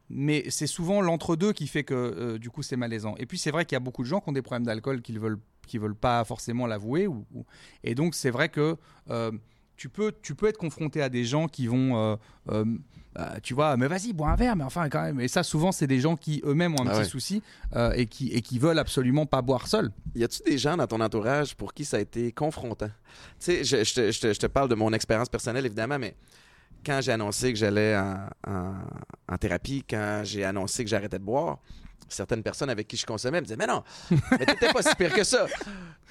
Mais c'est souvent l'entre-deux qui fait que, euh, du coup, c'est malaisant. Et puis, c'est vrai qu'il y a beaucoup de gens qui ont des problèmes d'alcool qu'ils veulent, qui veulent pas forcément l'avouer. Ou, ou- Et donc, c'est vrai que euh, tu, peux, tu peux être confronté à des gens qui vont... euh, bah, tu vois, mais vas-y, bois un verre, mais enfin quand même. Et ça, souvent, c'est des gens qui eux-mêmes ont un Ah petit ouais. souci et, qui, et qui veulent absolument pas boire seuls. Y a-tu des gens dans ton entourage pour qui ça a été confrontant? Tu sais, je, je te- je te, je te parle de mon expérience personnelle, évidemment, mais quand j'ai annoncé que j'allais en, en- en thérapie, quand j'ai annoncé que j'arrêtais de boire, certaines personnes avec qui je consommais me disaient Mais non, mais t'étais pas si pire que ça.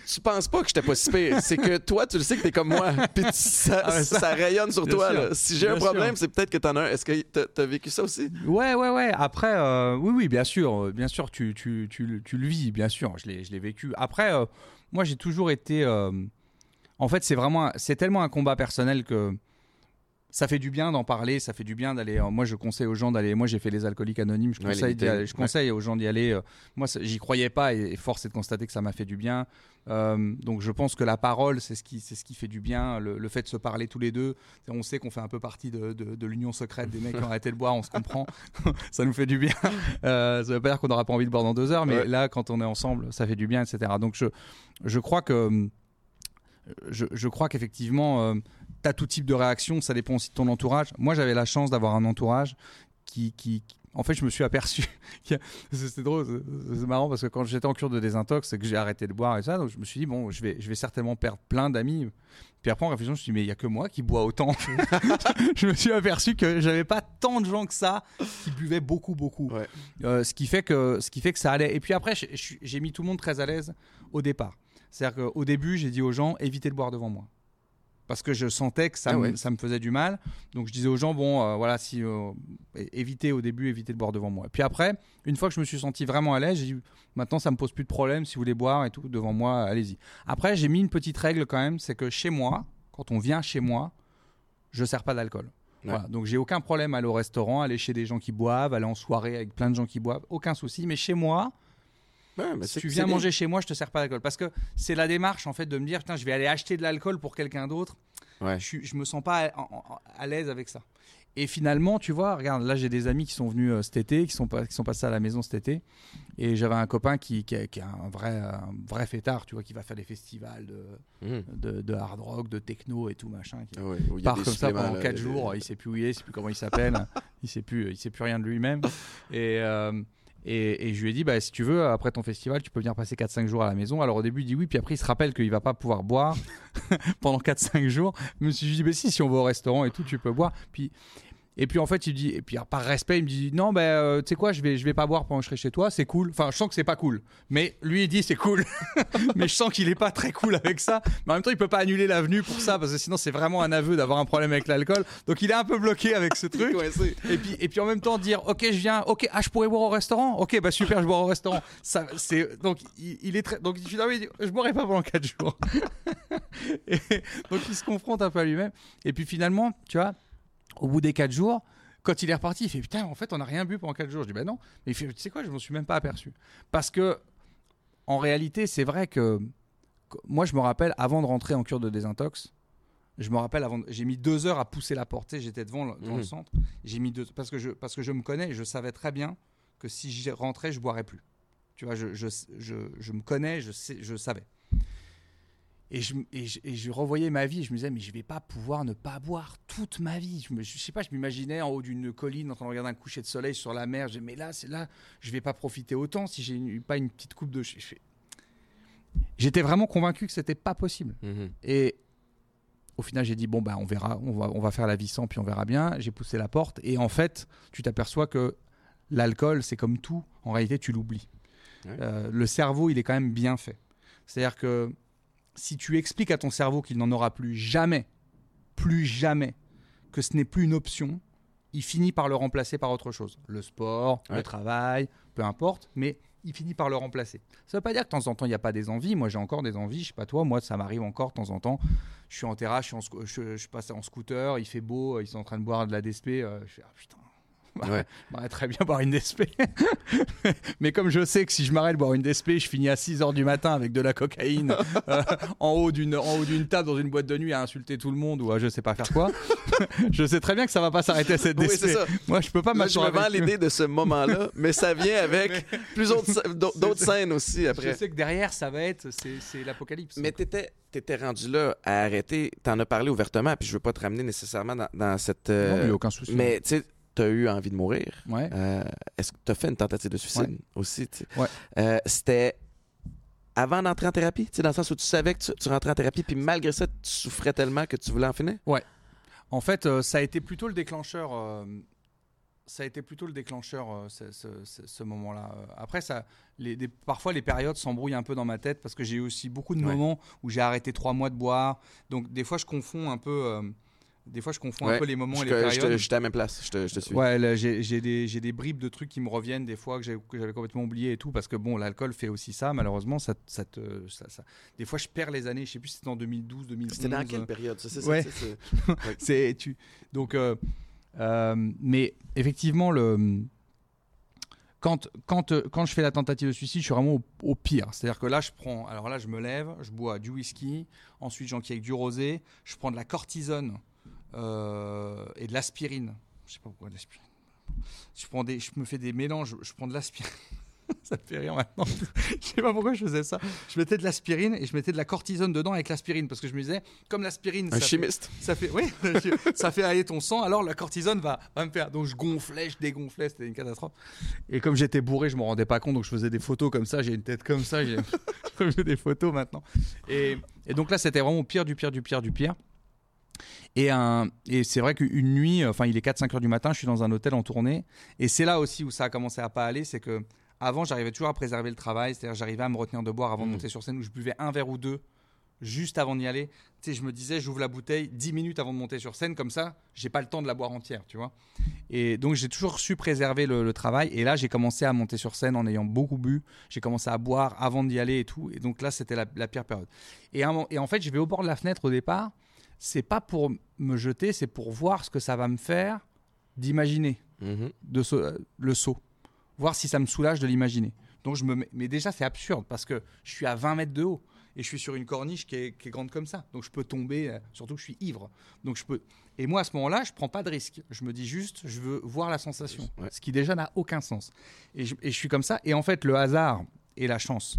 Tu penses pas que j'étais pas si pire. C'est que toi, tu le sais que t'es comme moi. Puis tu- ça, Ah ça- ça rayonne sur toi. là. Si j'ai un problème, c'est peut-être que t'en as un. Est-ce que t'as vécu ça aussi? Ouais, ouais, ouais. Après, euh, oui, oui, bien sûr, euh, bien sûr, tu, tu, tu, le- tu le vis, bien sûr. Je l'ai, vécu. Après, euh, moi, j'ai toujours été. euh, en fait, c'est vraiment, c'est tellement un combat personnel que ça fait du bien d'en parler. Ça fait du bien d'aller. euh, moi, je conseille aux gens d'aller. Moi, j'ai fait les alcooliques anonymes. Je conseille, d'y aller- meetings. je conseille aux gens d'y aller. euh, moi, j'y croyais pas et, et force est de constater que ça m'a fait du bien. Euh, donc, je pense que la parole, c'est ce qui, c'est ce qui fait du bien. Le, le fait de se parler tous les deux. On sait qu'on fait un peu partie de, de- de l'union secrète des mecs qui ont arrêté de boire. On se comprend. ça nous fait du bien. Euh, ça veut pas dire qu'on n'aura pas envie de boire dans deux heures, mais Ouais. là, quand on est ensemble, ça fait du bien, etc. Donc, je, je crois que. Je, je crois qu'effectivement, tu as tout type de réaction, ça dépend aussi de ton entourage. Moi, j'avais la chance d'avoir un entourage qui, qui, qui- en fait, je me suis aperçu. C'était drôle, c'est marrant parce que quand j'étais en cure de désintox et que j'ai arrêté de boire et ça, donc je me suis dit, bon, je vais, je vais certainement perdre plein d'amis. Puis après, en réfléchissant, je me suis dit, mais il n'y a que moi qui bois autant. je me suis aperçu que j'avais pas tant de gens que ça qui buvaient beaucoup, beaucoup. Euh, ce, qui fait que, ce qui fait que ça allait. Et puis après, j'ai mis tout le monde très à l'aise au départ. C'est-à-dire qu'au début, j'ai dit aux gens, évitez de boire devant moi parce que je sentais que ça, ah me, ça me faisait du mal. Donc je disais aux gens, bon, euh, voilà, si euh, évitez au début, évitez de boire devant moi. Puis après, une fois que je me suis senti vraiment à l'aise, j'ai dit, maintenant ça me pose plus de problème, si vous voulez boire et tout, devant moi, allez-y. Après, j'ai mis une petite règle quand même, c'est que chez moi, quand on vient chez moi, je ne sers pas d'alcool. Voilà, donc j'ai aucun problème à aller au restaurant, aller chez des gens qui boivent, aller en soirée avec plein de gens qui boivent, aucun souci. Mais chez moi, si tu viens manger chez moi, je te sers pas d'alcool. Parce que c'est la démarche en fait de me dire, je vais aller acheter de l'alcool pour quelqu'un d'autre. Ouais. Je, je me sens pas à, l'aise avec ça. Et finalement, tu vois, regarde, là j'ai des amis qui sont venus euh, cet été, qui sont, qui sont passés à la maison cet été, et j'avais un copain qui, qui, est un vrai, un vrai fêtard, tu vois, qui va faire des festivals de, mmh. de, hard rock, de techno et tout machin, qui part comme ça pendant 4 jours, il sait plus où il est, il sait plus comment il s'appelle, il sait plus, il sait plus rien de lui-même. Et euh, et, je lui ai dit, bah, si tu veux, après ton festival, tu peux venir passer 4-5 jours à la maison. Alors au début, il dit oui, puis après, il se rappelle qu'il va pas pouvoir boire pendant 4-5 jours. Je lui ai dit, bah, si, si on va au restaurant et tout, tu peux boire. Puis et puis en fait, il dit, et puis par respect, il me dit non, ben euh, tu sais quoi, je vais, je vais pas boire pendant que je serai chez toi, c'est cool. Enfin, je sens que c'est pas cool, mais lui il dit c'est cool, mais je sens qu'il est pas très cool avec ça. Mais en même temps, il peut pas annuler l'avenue pour ça parce que sinon c'est vraiment un aveu d'avoir un problème avec l'alcool. Donc il est un peu bloqué avec ce truc. et puis et puis en même temps dire ok je viens, ok ah je pourrais boire au restaurant, ok bah super je bois au restaurant. Ça c'est donc il, est très donc il dit je boirai pas pendant 4 jours. donc il se confronte un peu à lui-même. Et puis finalement, tu vois au bout des 4 jours, quand il est reparti, il fait putain, en fait, on n'a rien bu pendant 4 jours. Je dis ben non. Mais il fait, tu sais quoi, je m'en suis même pas aperçu. Parce que, en réalité, c'est vrai que, moi, je me rappelle, avant de rentrer en cure de désintox, je me rappelle, avant, j'ai mis deux heures à pousser la porte. J'étais devant, le, le mmh. centre. J'ai mis deux, parce que je, parce que je me connais, je savais très bien que si j'y rentrais, je boirais plus. Tu vois, je, je, je, je me connais, je, sais, je savais. Et je, et, je, revoyais ma vie, je me disais, mais je vais pas pouvoir ne pas boire toute ma vie. Je, me, sais pas, je m'imaginais en haut d'une colline en train de regarder un coucher de soleil sur la mer. Je mais là, c'est là, je vais pas profiter autant si j'ai pas une petite coupe de. J'étais vraiment convaincu que c'était pas possible. Mhm. Et au final, j'ai dit, bon, bah, on verra, on va, on va faire la vie sans, puis on verra bien. J'ai poussé la porte. Et en fait, tu t'aperçois que l'alcool, c'est comme tout. En réalité, tu l'oublies. Euh, le cerveau, il est quand même bien fait. C'est-à-dire que si tu expliques à ton cerveau qu'il n'en aura plus jamais, plus jamais, que ce n'est plus une option, il finit par le remplacer par autre chose. Le sport, le travail, peu importe, mais il finit par le remplacer. Ça ne veut pas dire que de temps en temps, il n'y a pas des envies. Moi, j'ai encore des envies. Je sais pas toi, moi, ça m'arrive encore de temps en temps. Je suis en terrasse, je, passe en scooter, il fait beau, ils sont en train de boire de la DSP. Euh, je fais, ah, putain, Ouais. Bah, très bien boire une DSP. Mais comme je sais que si je m'arrête de boire une DSP, je finis à 6 h du matin avec de la cocaïne euh, en haut d'une en haut d'une table dans une boîte de nuit à insulter tout le monde ou à je sais pas faire quoi. je sais très bien que ça va pas s'arrêter à cette DSP. Moi, je peux pas m'assurer. Me l'idée de ce moment-là, mais ça vient avec plus d'autres scènes aussi après. Je sais que derrière, ça va être c'est l'apocalypse. Mais t'étais étais rendu là à arrêter, t'en as parlé ouvertement, puis je veux pas te ramener nécessairement dans, cette. Non, mais aucun souci. Mais tu sais, tu as eu envie de mourir. Euh, est-ce que tu as fait une tentative de suicide aussi? Euh, c'était avant d'entrer en thérapie, dans le sens où tu savais que tu, rentrais en thérapie, puis malgré ça, tu souffrais tellement que tu voulais en finir? Ouais. En fait, euh, ça a été plutôt le déclencheur. ça a été plutôt le déclencheur, ce, moment-là. Après, ça, les, parfois, les périodes s'embrouillent un peu dans ma tête parce que j'ai eu aussi beaucoup de moments où j'ai arrêté trois mois de boire. Donc, des fois, je confonds un peu des fois, je confonds un peu les moments et les périodes. J'étais à ma place, je te, suis. Ouais, j'ai des, des, bribes de trucs qui me reviennent des fois que j'avais complètement oublié et tout, parce que bon, l'alcool fait aussi ça, malheureusement. Ça, ça, te, ça, Des fois, je perds les années, je sais plus si c'était en 2012, 2011. C'était dans quelle période ça, ouais. C'est tu. Donc, euh, euh, mais effectivement, le. Quand, quand, quand je fais la tentative de suicide, je suis vraiment au, pire. C'est-à-dire que là, je prends. Alors là, je me lève, je bois du whisky, ensuite j'enquille avec du rosé, je prends de la cortisone euh, et de l'aspirine. Je sais pas pourquoi l'aspirine. Je, prends des, je me fais des mélanges, je prends de l'aspirine. ça me fait rire maintenant. je sais pas pourquoi je faisais ça. Je mettais de l'aspirine et je mettais de la cortisone dedans avec l'aspirine parce que je me disais, comme l'aspirine. Un chimiste. ça fait, oui, ça fait aller ton sang, alors la cortisone va, va me faire. Donc je gonflais, je dégonflais, c'était une catastrophe. Et comme j'étais bourré, je me rendais pas compte, donc je faisais des photos comme ça, j'ai une tête comme ça, j'ai fais des photos maintenant. Et, et donc là, c'était vraiment pire, du pire, du pire, du pire. Et, et c'est vrai qu'une nuit, enfin il est 4-5 heures du matin, je suis dans un hôtel en tournée. Et c'est là aussi où ça a commencé à pas aller, c'est que avant j'arrivais toujours à préserver le travail, c'est-à-dire j'arrivais à me retenir de boire avant de mm. monter sur scène où je buvais un verre ou deux juste avant d'y aller. Tu sais, je me disais, j'ouvre la bouteille 10 minutes avant de monter sur scène, comme ça, j'ai pas le temps de la boire entière, tu vois. Et donc, j'ai toujours su préserver le, travail. Et là, j'ai commencé à monter sur scène en ayant beaucoup bu. J'ai commencé à boire avant d'y aller et tout. Et donc là, c'était la, pire période. Et, et en fait, je vais au bord de la fenêtre au départ. C'est pas pour me jeter, c'est pour voir ce que ça va me faire d'imaginer mm-hmm. de le saut. Voir si ça me soulage de l'imaginer. Donc je me mais déjà c'est absurde parce que je suis à 20 mètres de haut et je suis sur une corniche qui est, grande comme ça. Donc je peux tomber, euh, surtout que je suis ivre. Donc je peux. Et moi à ce moment-là, je prends pas de risque. Je me dis juste, je veux voir la sensation, ce qui déjà n'a aucun sens. Et je, suis comme ça. Et en fait, le hasard et la chance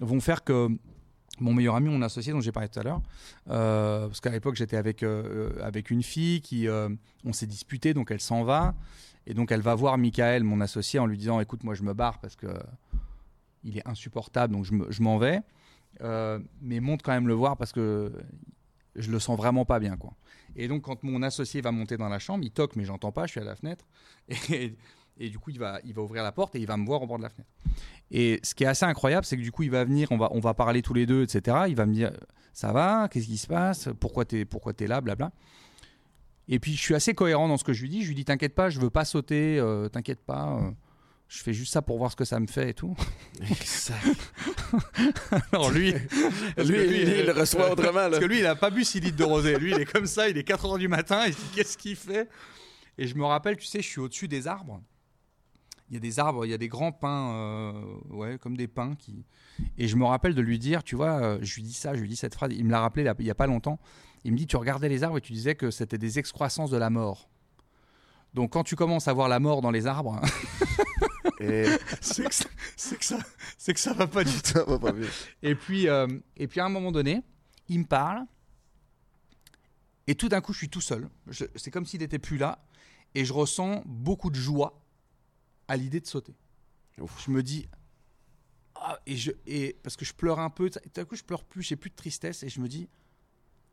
vont faire que mon meilleur ami, mon associé dont j'ai parlé tout à l'heure, euh, parce qu'à l'époque j'étais avec, euh, une fille qui, on s'est disputé, donc elle s'en va, et donc elle va voir Michael, mon associé, en lui disant, écoute, moi je me barre parce que il est insupportable, donc je m'en vais. Euh, mais monte quand même le voir parce que je le sens vraiment pas bien. Quoi. Et donc, quand mon associé va monter dans la chambre, il toque, mais j'entends pas, je suis à la fenêtre. et, du coup, il va, il va ouvrir la porte et il va me voir au bord de la fenêtre. Et ce qui est assez incroyable, c'est que du coup, il va venir, on va, on va parler tous les deux, etc. Il va me dire Ça va Qu'est-ce qui se passe Pourquoi tu es, pourquoi es là Blabla. Et puis, je suis assez cohérent dans ce que je lui dis. Je lui dis T'inquiète pas, je veux pas sauter, euh, t'inquiète pas. Euh, je fais juste ça pour voir ce que ça me fait et tout. Exact. Alors lui, lui, il le reçoit autrement. Là. Parce que lui, il n'a pas bu 6 litres de rosé. Lui, il est comme ça, il est 4 heures du matin, il se dit qu'est-ce qu'il fait? Et je me rappelle, tu sais, je suis au-dessus des arbres. Il y a des arbres, il y a des grands pins, euh, ouais, comme des pins. Qui... Et je me rappelle de lui dire, tu vois, euh, je lui dis ça, je lui dis cette phrase, il me l'a rappelé il n'y a pas longtemps. Il me dit, tu regardais les arbres et tu disais que c'était des excroissances de la mort. Donc quand tu commences à voir la mort dans les arbres, c'est que, ça, c'est que ça va pas du tout. Ça va pas bien. Et puis, euh, et puis à un moment donné, il me parle, et tout d'un coup, je suis tout seul. c'est comme s'il n'était plus là, et je ressens beaucoup de joie à l'idée de sauter. Je me dis, ah, et je, et parce que je pleure un peu, tout d'un coup, je pleure plus, j'ai plus de tristesse, et je me dis,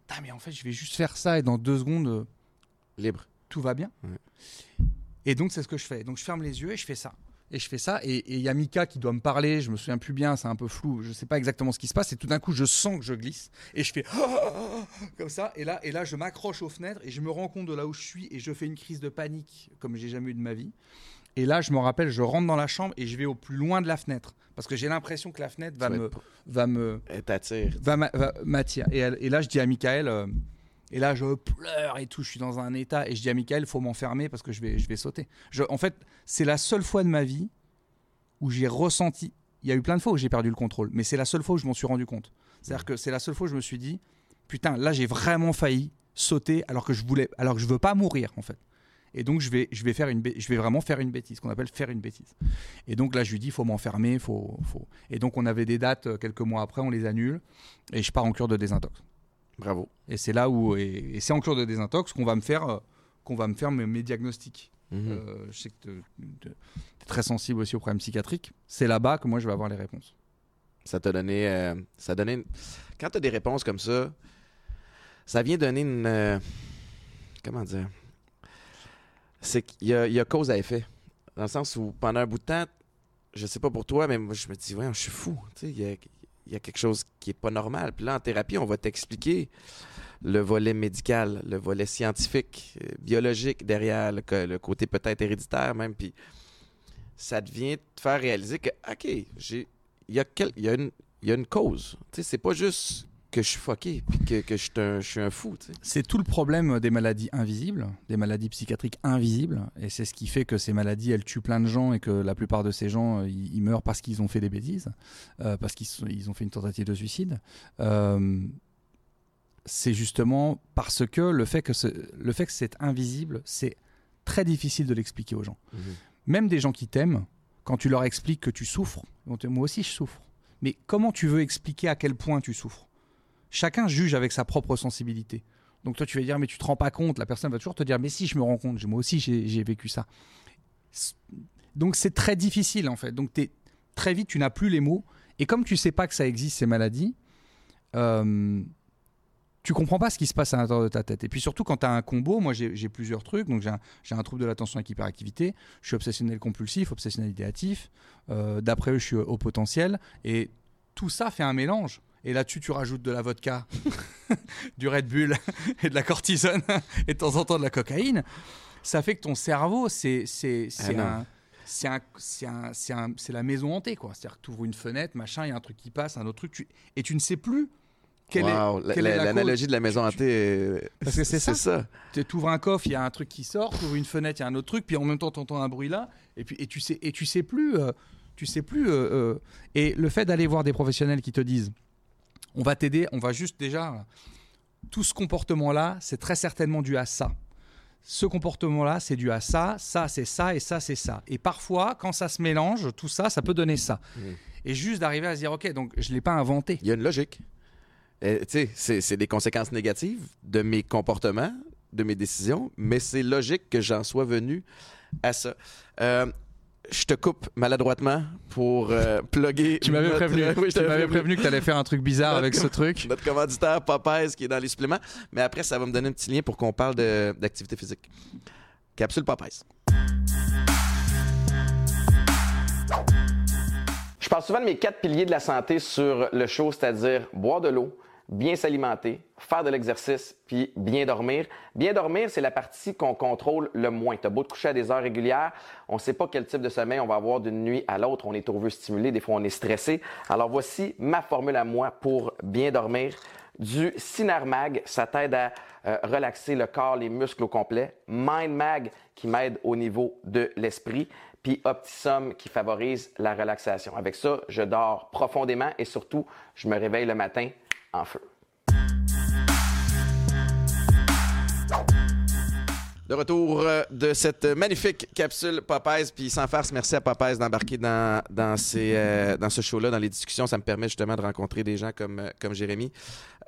ah, mais en fait, je vais juste faire ça, et dans deux secondes, euh, libre tout va bien. Et donc, c'est ce que je fais. Donc, je ferme les yeux et je fais ça. Et je fais ça. Et il y a Mika qui doit me parler. Je me souviens plus bien. C'est un peu flou. Je sais pas exactement ce qui se passe. Et tout d'un coup, je sens que je glisse. Et je fais comme ça. Et là, et là je m'accroche aux fenêtres et je me rends compte de là où je suis. Et je fais une crise de panique comme j'ai jamais eu de ma vie. Et là, je me rappelle, je rentre dans la chambre et je vais au plus loin de la fenêtre. Parce que j'ai l'impression que la fenêtre va me, va me. Va m'attirer. Et, et, là, je dis à Michael. Euh, et là, je pleure et tout, je suis dans un état. Et je dis à Michael, il faut m'enfermer parce que je vais, je vais sauter. Je, en fait, c'est la seule fois de ma vie où j'ai ressenti. Il y a eu plein de fois où j'ai perdu le contrôle, mais c'est la seule fois où je m'en suis rendu compte. C'est-à-dire que c'est la seule fois où je me suis dit, putain, là, j'ai vraiment failli sauter alors que je voulais, alors que je veux pas mourir, en fait. Et donc, je vais, je vais, faire une, je vais vraiment faire une bêtise, qu'on appelle faire une bêtise. Et donc là, je lui dis, il faut m'enfermer, faut, faut. Et donc, on avait des dates euh, quelques mois après, on les annule, et je pars en cure de désintox. Bravo. Et c'est là où, et, c'est en cours de désintox qu'on va me faire, euh, qu'on va me faire mes, diagnostics. Mhm. Euh, je sais que tu es très sensible aussi aux problèmes psychiatriques. C'est là-bas que moi je vais avoir les réponses. Ça t'a donné, euh, ça donné quand tu as des réponses comme ça, ça vient donner une, comment dire, c'est qu'il y, a cause à effet. Dans le sens où pendant un bout de temps, je sais pas pour toi, mais moi je me dis, ouais, je suis fou. Il y a, y a quelque chose qui est pas normal. Puis là, en thérapie, on va t'expliquer le volet médical, le volet scientifique, euh, biologique derrière, le, côté peut-être héréditaire même. Puis ça devient te faire réaliser que, OK, il y, a y, a une, y a une c'est pas juste que je suis fucké, puis que, que je, suis un, fou. C'est tout le problème des maladies invisibles, des maladies psychiatriques invisibles, et c'est ce qui fait que ces maladies, elles tuent plein de gens et que la plupart de ces gens, ils, meurent parce qu'ils ont fait des bêtises, euh, parce qu'ils ils ont fait une tentative de suicide. Euh, c'est justement parce que le fait que, c'est invisible, c'est très difficile de l'expliquer aux gens. Mhm. Même des gens qui t'aiment, quand tu leur expliques que tu souffres, moi aussi je souffre. Mais comment tu veux expliquer à quel point tu souffres? Chacun juge avec sa propre sensibilité. Donc toi, tu vas dire, mais tu te rends pas compte. La personne va toujours te dire, mais si, je me rends compte. Moi aussi, j'ai vécu ça. Donc c'est très difficile en fait. Donc très vite, tu n'as plus les mots. Et comme tu sais pas que ça existe ces maladies, euh, tu comprends pas ce qui se passe à l'intérieur de ta tête. Et puis surtout quand tu as un combo, moi j'ai plusieurs trucs. Donc j'ai un, trouble de l'attention avec hyperactivité, je suis obsessionnel compulsif, obsessionnel idéatif. Euh, d'après eux, je suis au potentiel. Et tout ça fait un mélange. Et là-dessus, tu rajoutes de la vodka, du Red Bull et de la cortisone et de temps en temps de la cocaïne. Ça fait que ton cerveau, c'est ah un c'est un, c'est la maison hantée quoi. C'est-à-dire que tu ouvres une fenêtre, machin, il y a un truc qui passe, un autre truc, et tu ne sais plus quelle est, l'analogie de la maison hantée. Parce que c'est ça. Tu ouvres un coffre, il y a un truc qui sort, tu ouvres une fenêtre, il y a un autre truc, puis en même temps tu entends un bruit là, et puis et tu sais et tu sais plus, euh, tu sais plus. Euh, euh, et le fait d'aller voir des professionnels qui te disent, on va t'aider, on va juste déjà tout ce comportement là, c'est très certainement dû à ça ce comportement-là, c'est dû à ça, ça, c'est ça, et ça, c'est ça. Et parfois, quand ça se mélange, tout ça, ça peut donner ça. Mmh. Et juste d'arriver à se dire, OK, donc je ne l'ai pas inventé. Il y a une logique. Euh, tu sais, c'est des conséquences négatives de mes comportements, de mes décisions, mais c'est logique que j'en sois venu à ça. Euh, je te coupe maladroitement pour euh, plugger. Tu m'avais prévenu. tu m'avais prévenu que tu allais faire un truc bizarre avec ce truc. Notre commanditaire Popeyes qui est dans les suppléments. Mais après, ça va me donner un petit lien pour qu'on parle d'activité physique. Capsule Popeyes. Je parle souvent de mes quatre piliers de la santé sur le show, c'est-à-dire boire de l'eau, bien s'alimenter, faire de l'exercice, puis bien dormir. Bien dormir, c'est la partie qu'on contrôle le moins. T'as beau te coucher à des heures régulières, on ne sait pas quel type de sommeil on va avoir d'une nuit à l'autre. On est trop stimulé, des fois on est stressé. Alors voici ma formule à moi pour bien dormir. Du Mag, ça t'aide à euh, relaxer le corps, les muscles au complet. Mind Mag, qui m'aide au niveau de l'esprit puis Optisum qui favorise la relaxation. Avec ça, je dors profondément et surtout, je me réveille le matin en feu. De retour euh, de cette magnifique capsule Popeyes, puis sans farce, merci à Popeyes d'embarquer dans, dans, euh, dans ce show-là, dans les discussions. Ça me permet justement de rencontrer des gens comme, euh, comme Jérémy.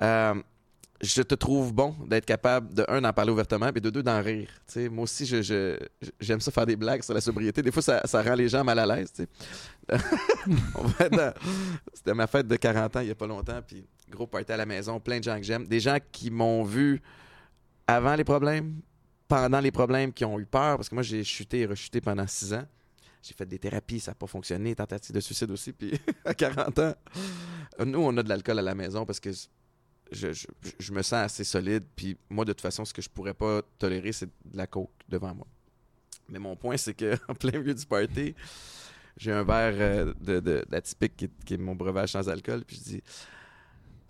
je te trouve bon d'être capable, de un, d'en parler ouvertement, et de deux, d'en rire. moi aussi, je, j'aime ça faire des blagues sur la sobriété. Des fois, ça, ça rend les gens mal à l'aise. C'était ma fête de 40 ans il n'y a pas longtemps, puis gros party à la maison, plein de gens que j'aime. Des gens qui m'ont vu avant les problèmes, pendant les problèmes, qui ont eu peur, parce que moi, j'ai chuté et rechuté pendant six ans. J'ai fait des thérapies, ça n'a pas fonctionné, tentative de suicide aussi, puis à 40 ans, nous, on a de l'alcool à la maison parce que je, me sens assez solide, puis moi, de toute façon, ce que je pourrais pas tolérer, c'est de la coke devant moi. Mais mon point, c'est qu'en plein milieu du party, j'ai un verre euh, d'atypique qui, qui, est mon breuvage sans alcool, puis je dis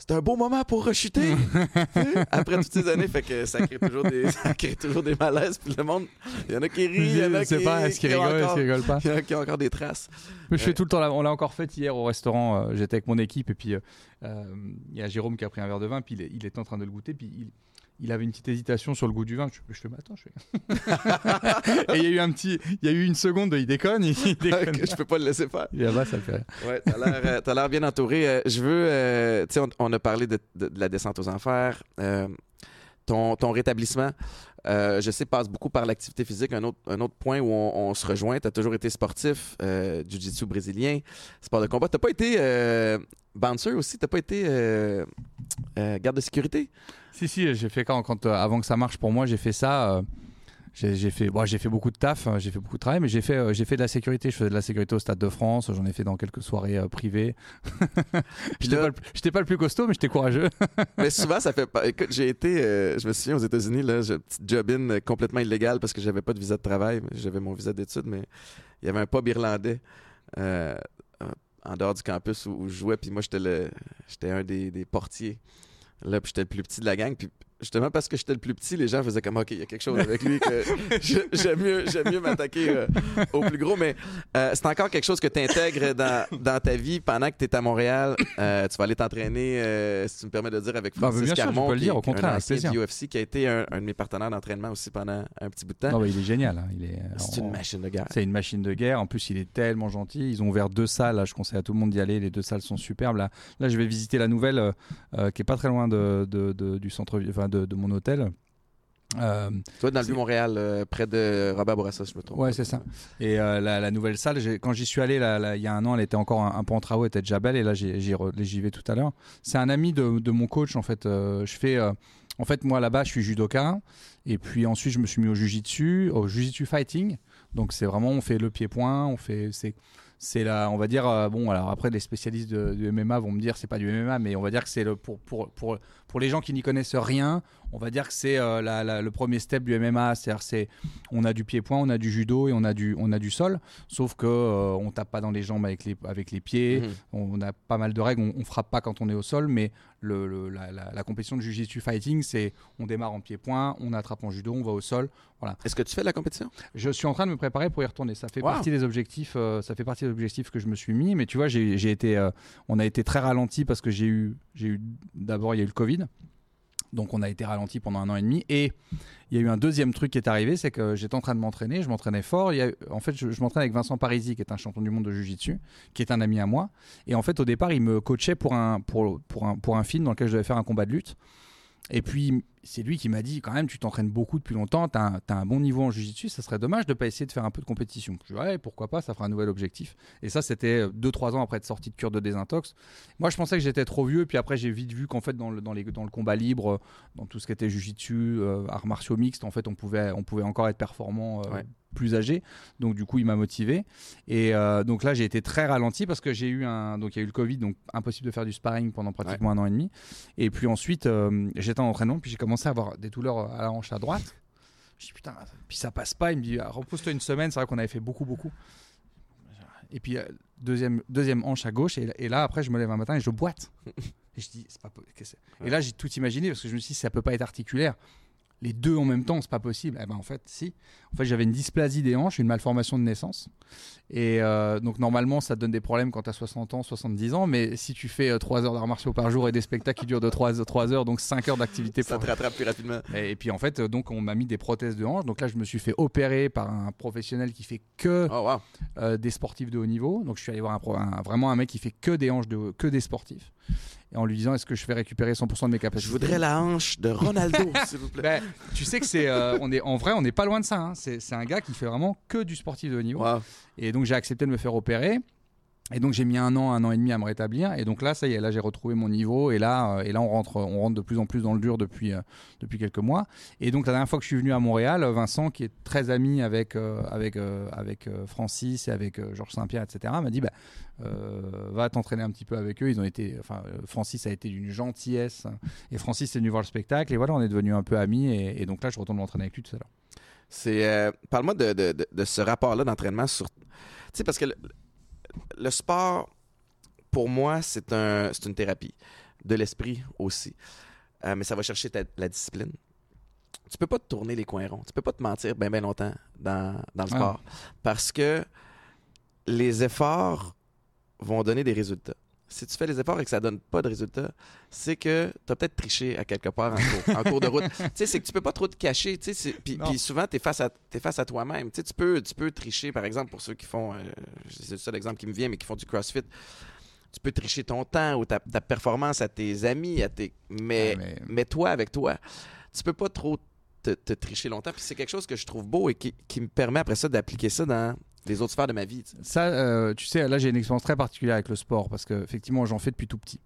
c'est un beau moment pour rechuter. Après toutes ces années, fait que ça crée toujours des, ça crée toujours des malaises. Puis le monde, il y en a qui rient, il y en a qui, pas, est-ce qu'ils rigolent, est-ce qu'ils rigolent pas? Il y en a qui ont encore des traces. je fais tout le temps. On l'a encore fait hier au restaurant. Euh, j'étais avec mon équipe et puis euh, il y a Jérôme qui a pris un verre de vin. Puis il, il était en train de le goûter. Puis il, il avait une petite hésitation sur le goût du vin. Je, je fais, attends, je fais. et il y a eu un petit, il y a eu une seconde, il déconne, il, déconne. je peux pas le laisser faire. Et là ça le fait rire. Ouais, t'as l'air, euh, as l'air bien entouré. Euh, je veux, euh, tu sais, on, a parlé de, la descente aux enfers, ton, rétablissement. je sais, passe beaucoup par l'activité physique. Un autre, un autre point où on, se rejoint, tu as toujours été sportif, jiu-jitsu brésilien, sport de combat. Tu pas été bouncer aussi, tu pas été garde de sécurité? Si, si, j'ai fait quand, quand euh, avant que ça marche pour moi, j'ai fait ça. Euh, j'ai fait, bon, j'ai fait beaucoup de taf, hein, j'ai fait beaucoup de travail, mais j'ai fait, euh, j'ai fait de la sécurité. Je faisais de la sécurité au Stade de France. J'en ai fait dans quelques soirées privées. j'étais, pas, le, pas le plus costaud, mais j'étais courageux. mais souvent, ça fait pas. Écoute, j'ai été, je me souviens aux États-Unis, là, j'ai petite job-in complètement illégal parce que j'avais pas de visa de travail. J'avais mon visa d'études, mais il y avait un pub irlandais en dehors du campus où, je jouais, puis moi, j'étais, le, j'étais un des, des portiers. Là, puis j'étais le plus petit de la gang. Puis justement parce que j'étais le plus petit, les gens faisaient comme OK, il y a quelque chose avec lui que je- j'aime mieux, mieux m'attaquer euh, au plus gros. Mais euh, c'est encore quelque chose que tu intègres dans, dans ta vie pendant que tu es à Montréal. Euh, tu vas aller t'entraîner, euh, si tu me permets de dire, avec Francis bien sûr, tu Carmon, peux le dire, au contraire, un ancien du UFC, qui a été un, un de mes partenaires d'entraînement aussi pendant un petit bout de temps. Non, bah, il est génial. hein. Il est, c'est en- une machine de guerre. C'est une machine de guerre. En plus, il est tellement gentil. Ils ont ouvert deux salles. Là, je conseille à tout le monde d'y aller. Les deux salles sont superbes. Là, là je vais visiter la nouvelle euh, euh, qui est pas très loin de, de- de- du centre, enfin, de, de mon hôtel. Euh, vas dans le Vieux-Montréal, euh, près de Robert Bourassa, je me trompe. ouais, c'est ça. Et euh, la, la nouvelle salle, quand j'y suis allé là, là, il y a un an, elle était encore un, un peu en travaux, elle était déjà belle. Et là, j'y vais tout à l'heure. C'est un ami de, de mon coach. En fait, Euh, je fais. en fait, moi là-bas, je suis judoka. Et puis ensuite, je me suis mis au jujitsu, au jujitsu fighting. Donc c'est vraiment, on fait le pied-point, on fait, c'est, c'est là, on va dire, euh, bon, alors après les spécialistes de, du MMA vont me dire c'est pas du MMA, mais on va dire que c'est le pour pour pour pour les gens qui n'y connaissent rien, on va dire que c'est euh, la- la- le premier step du MMA, c'est-à-dire c'est, on a du pied-point, on a du judo et on a du on a du sol, sauf que euh, on tape pas dans les jambes avec les avec les pieds, Mhm. on a pas mal de règles, on, on frappe pas quand on est au sol, mais le, le- la, la- la compétition de Jiu-Jitsu Fighting, c'est on démarre en pied-point, on attrape en judo, on va au sol. Est-ce que tu fais de la compétition? Je suis en train de me préparer pour y retourner. Ça fait Wow. partie des objectifs. euh, ça fait partie des objectifs que je me suis mis. Mais tu vois, j'ai j'ai été, euh, on a été très ralenti parce que j'ai eu, j'ai eu d'abord il y a eu le Covid. Donc on a été ralenti pendant un an et demi. Et il y a eu un deuxième truc qui est arrivé, c'est que j'étais en train de m'entraîner, je m'entraînais fort. En fait, je, je m'entraîne avec Vincent Parisi, qui est un champion du monde de Jiu-Jitsu, qui est un ami à moi. Et en fait, au départ, il me coachait pour un, pour un, pour un film dans lequel je devais faire un combat de lutte. Et puis, c'est lui qui m'a dit quand même, tu t'entraînes beaucoup depuis longtemps, tu as, un bon niveau en jiu-jitsu, ça serait dommage de pas essayer de faire un peu de compétition. Je dis, ouais, pourquoi pas, ça fera un nouvel objectif. Et ça, c'était 2-3 ans après être sorti de cure de désintox. Moi, je pensais que j'étais trop vieux, puis après, j'ai vite vu qu'en fait, dans le, dans, les, dans le combat libre, euh, dans tout ce qui était jiu-jitsu, euh, arts martiaux mixtes, en fait, on pouvait, on pouvait encore être performant. euh. Plus âgé. Donc du coup il m'a motivé. Et euh, donc là j'ai été très ralenti parce que j'ai eu un donc il y a eu le covid donc impossible de faire du sparring pendant pratiquement un an et demi. Et puis ensuite euh, j'étais en entraînement puis j'ai commencé à avoir des douleurs à la hanche à droite. Je dis putain puis ça passe pas. Il me dit ah, repose-toi une semaine. C'est vrai qu'on avait fait beaucoup beaucoup. Et puis euh, deuxième deuxième hanche à gauche. Et, et là après je me lève un matin et je boite. Et je dis c'est pas et là j'ai tout imaginé parce que je me suis dit ça peut pas être articulaire les deux en même temps, c'est pas possible. Eh ben en fait, si. En fait, j'avais une dysplasie des hanches, une malformation de naissance. Et euh, donc normalement, ça te donne des problèmes quand tu as 60 ans, 70 ans. Mais si tu fais 3 heures d'arts martiaux par jour et des spectacles qui durent de 3, 3 heures, donc 5 heures d'activité Ça pour... te rattrape plus rapidement. Et, et puis en fait, euh, donc on m'a mis des prothèses de hanches. Donc là, je me suis fait opérer par un professionnel qui fait que Oh, wow. euh, des sportifs de haut niveau. Donc je suis allé voir un, pro- un- vraiment un mec qui fait que des hanches de que des sportifs. Et en lui disant, est-ce que je fais récupérer 100% de mes capacités? Je voudrais la hanche de Ronaldo, s'il vous plaît. Ben, tu sais que c'est, euh, on est en vrai, on n'est pas loin de ça. hein. C'est, c'est un gars qui fait vraiment que du sportif de haut niveau. Wow. Et donc j'ai accepté de me faire opérer. Et donc j'ai mis un an, un an et demi à me rétablir. Et donc là, ça y est, là j'ai retrouvé mon niveau. Et là, euh, et là on rentre, on rentre de plus en plus dans le dur depuis euh, depuis quelques mois. Et donc la dernière fois que je suis venu à Montréal, euh, Vincent, qui est très ami avec avec avec Francis et avec Georges Saint-Pierre, etc., m'a dit bah va t'entraîner un petit peu avec eux. Ils ont été, enfin Francis a été d'une gentillesse. Et Francis est venu voir le spectacle. Et voilà, on est devenus un peu amis. Et, donc là, je retourne m'entraîner avec lui tout à l'heure. C'est parle-moi de, de- de- ce rapport-là d'entraînement sur tu sais parce que le sport pour moi c'est un une thérapie. De l'esprit aussi. Euh, mais ça va chercher ta- la discipline. Tu peux pas te tourner les coins ronds. Tu peux pas te mentir bien bien longtemps dans, dans le Ah. sport. Parce que les efforts vont donner des résultats si tu fais les efforts et que ça donne pas de résultats, c'est que tu as peut-être triché à quelque part en cours, en cours de route. tu sais, c'est que tu peux pas trop te cacher. tu sais, c'est- Puis souvent, tu es face à, t'es face à toi-même. Tu sais, tu peux, tu peux tricher, par exemple, pour ceux qui font, euh, c'est le seul exemple qui me vient, mais qui font du CrossFit. Tu peux tricher ton temps ou ta, ta performance à tes amis, à tes... Mais, Ouais, mais- mais toi, avec toi, tu peux pas trop te, te tricher longtemps. Puis c'est quelque chose que je trouve beau et qui, qui me permet après ça d'appliquer ça dans les autres sphères de ma vie. Ça, euh, tu sais, là j'ai une expérience très particulière avec le sport parce que effectivement j'en fais depuis tout petit.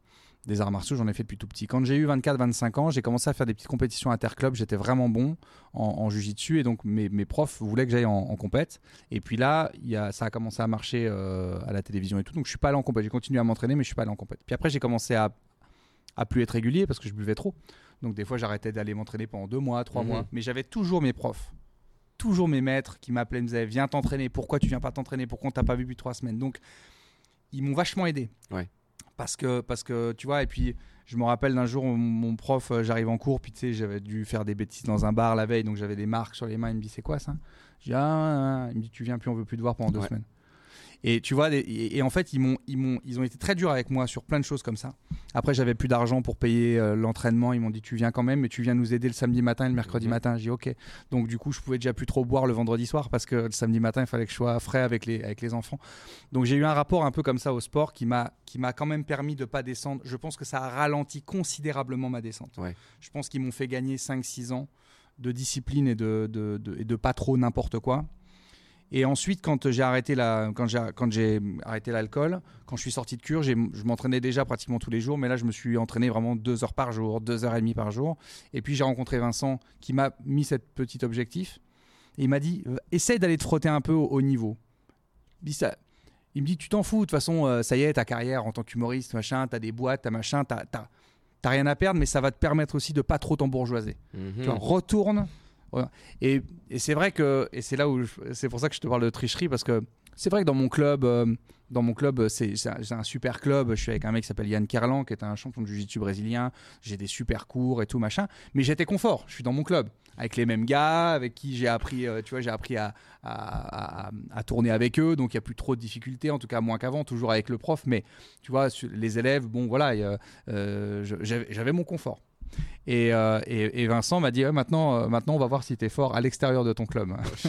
Des arts martiaux, j'en ai fait depuis tout petit. Quand j'ai eu 24-25 ans, j'ai commencé à faire des petites compétitions interclubs. J'étais vraiment bon en, en jujitsu et donc mes, mes profs voulaient que j'aille en, en compète. Et puis là, il y a, ça a commencé à marcher euh, à la télévision et tout. Donc je suis pas allé en compète. J'ai continué à m'entraîner, mais je suis pas allé en compète. Puis après, j'ai commencé à, à plus être régulier parce que je buvais trop. Donc des fois, j'arrêtais d'aller m'entraîner pendant deux mois, trois Mhm. mois. Mais j'avais toujours mes profs toujours mes maîtres qui m'appelaient, me disaient Viens t'entraîner, pourquoi tu viens pas t'entraîner Pourquoi on t'a pas vu depuis trois semaines? Donc, ils m'ont vachement aidé. Ouais. Parce que, parce que, tu vois, et puis je me rappelle d'un jour, mon prof, euh, j'arrive en cours, puis tu sais, j'avais dû faire des bêtises dans un bar la veille, donc j'avais des marques sur les mains. Il me dit, c'est quoi ça? Je dis, ah, ah, ah, il me dit, tu viens plus, on veut plus te voir pendant deux semaines. Et tu vois, et, en fait, ils m'ont, ils m'ont, ils ont été très durs avec moi sur plein de choses comme ça. Après, j'avais plus d'argent pour payer euh, l'entraînement. Ils m'ont dit, tu viens quand même, mais tu viens nous aider le samedi matin et le mercredi mhm. matin. J'ai dit, ok. Donc du coup, je pouvais déjà plus trop boire le vendredi soir parce que le samedi matin, il fallait que je sois frais avec les, avec les enfants. Donc j'ai eu un rapport un peu comme ça au sport qui m'a, qui m'a quand même permis de pas descendre. Je pense que ça a ralenti considérablement ma descente. Je pense qu'ils m'ont fait gagner 5-6 ans de discipline et de, de, de, et de pas trop n'importe quoi. Et ensuite, quand j'ai arrêté la, quand j'ai, quand j'ai arrêté l'alcool, quand je suis sorti de cure, je m'entraînais déjà pratiquement tous les jours, mais là, je me suis entraîné vraiment deux heures par jour, deux heures et demie par jour. Et puis, j'ai rencontré Vincent qui m'a mis cet petit objectif. Et il m'a dit, essaye d'aller te frotter un peu au, niveau. Il, ça, il me dit, tu t'en fous, de toute façon, euh, ça y est, ta carrière en tant qu'humoriste, machin, t'as des boîtes, t'as machin, t'as, t'as, rien à perdre, mais ça va te permettre aussi de pas trop t'embourgeoiser. Mm Tu retourne et, c'est vrai que, et c'est là où, c'est pour ça que je te parle de tricherie, parce que c'est vrai que dans mon club, euh, dans mon club, c'est un, super club. Je suis avec un mec qui s'appelle Yann Kerlan, qui est un champion de jiu-jitsu brésilien. J'ai des super cours et tout machin. Mais j'étais confort. Je suis dans mon club avec les mêmes gars, avec qui j'ai appris, euh, tu vois, j'ai appris à, à, tourner avec eux. Donc il y a plus trop de difficultés, en tout cas moins qu'avant, toujours avec le prof. Mais tu vois, les élèves, bon voilà, euh, j'avais mon confort. Euh, et, Vincent m'a dit maintenant, euh, maintenant, on va voir si tu es fort à l'extérieur de ton club. Oh,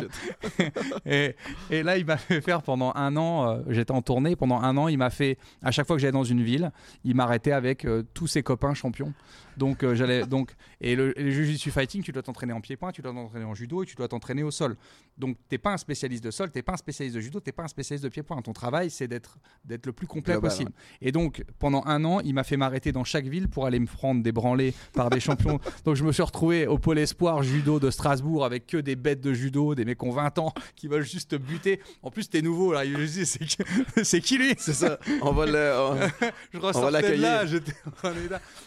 et, là, il m'a fait faire pendant un an, euh, j'étais en tournée, pendant un an, il m'a fait, à chaque fois que j'allais dans une ville, il m'arrêtait avec tous ses copains champions. Donc, j'allais, donc, et le, le jiu-jitsu fighting, tu dois t'entraîner en pied-point, tu dois t'entraîner en judo et tu dois t'entraîner au sol. Donc, tu n'es pas un spécialiste de sol, tu n'es pas un spécialiste de judo, tu n'es pas un spécialiste de pied-point. Ton travail, c'est d'être, d'être le plus complet possible. Et donc, pendant un an, il m'a fait m'arrêter dans chaque ville pour aller me prendre des branlés par des champion. Donc je me suis retrouvé au pôle espoir judo de Strasbourg avec que des bêtes de judo, des mecs qui ont 20 ans qui veulent juste buter. En plus, t'es nouveau là. C'est qui lui? C'est ça. On va le. je ressortais là,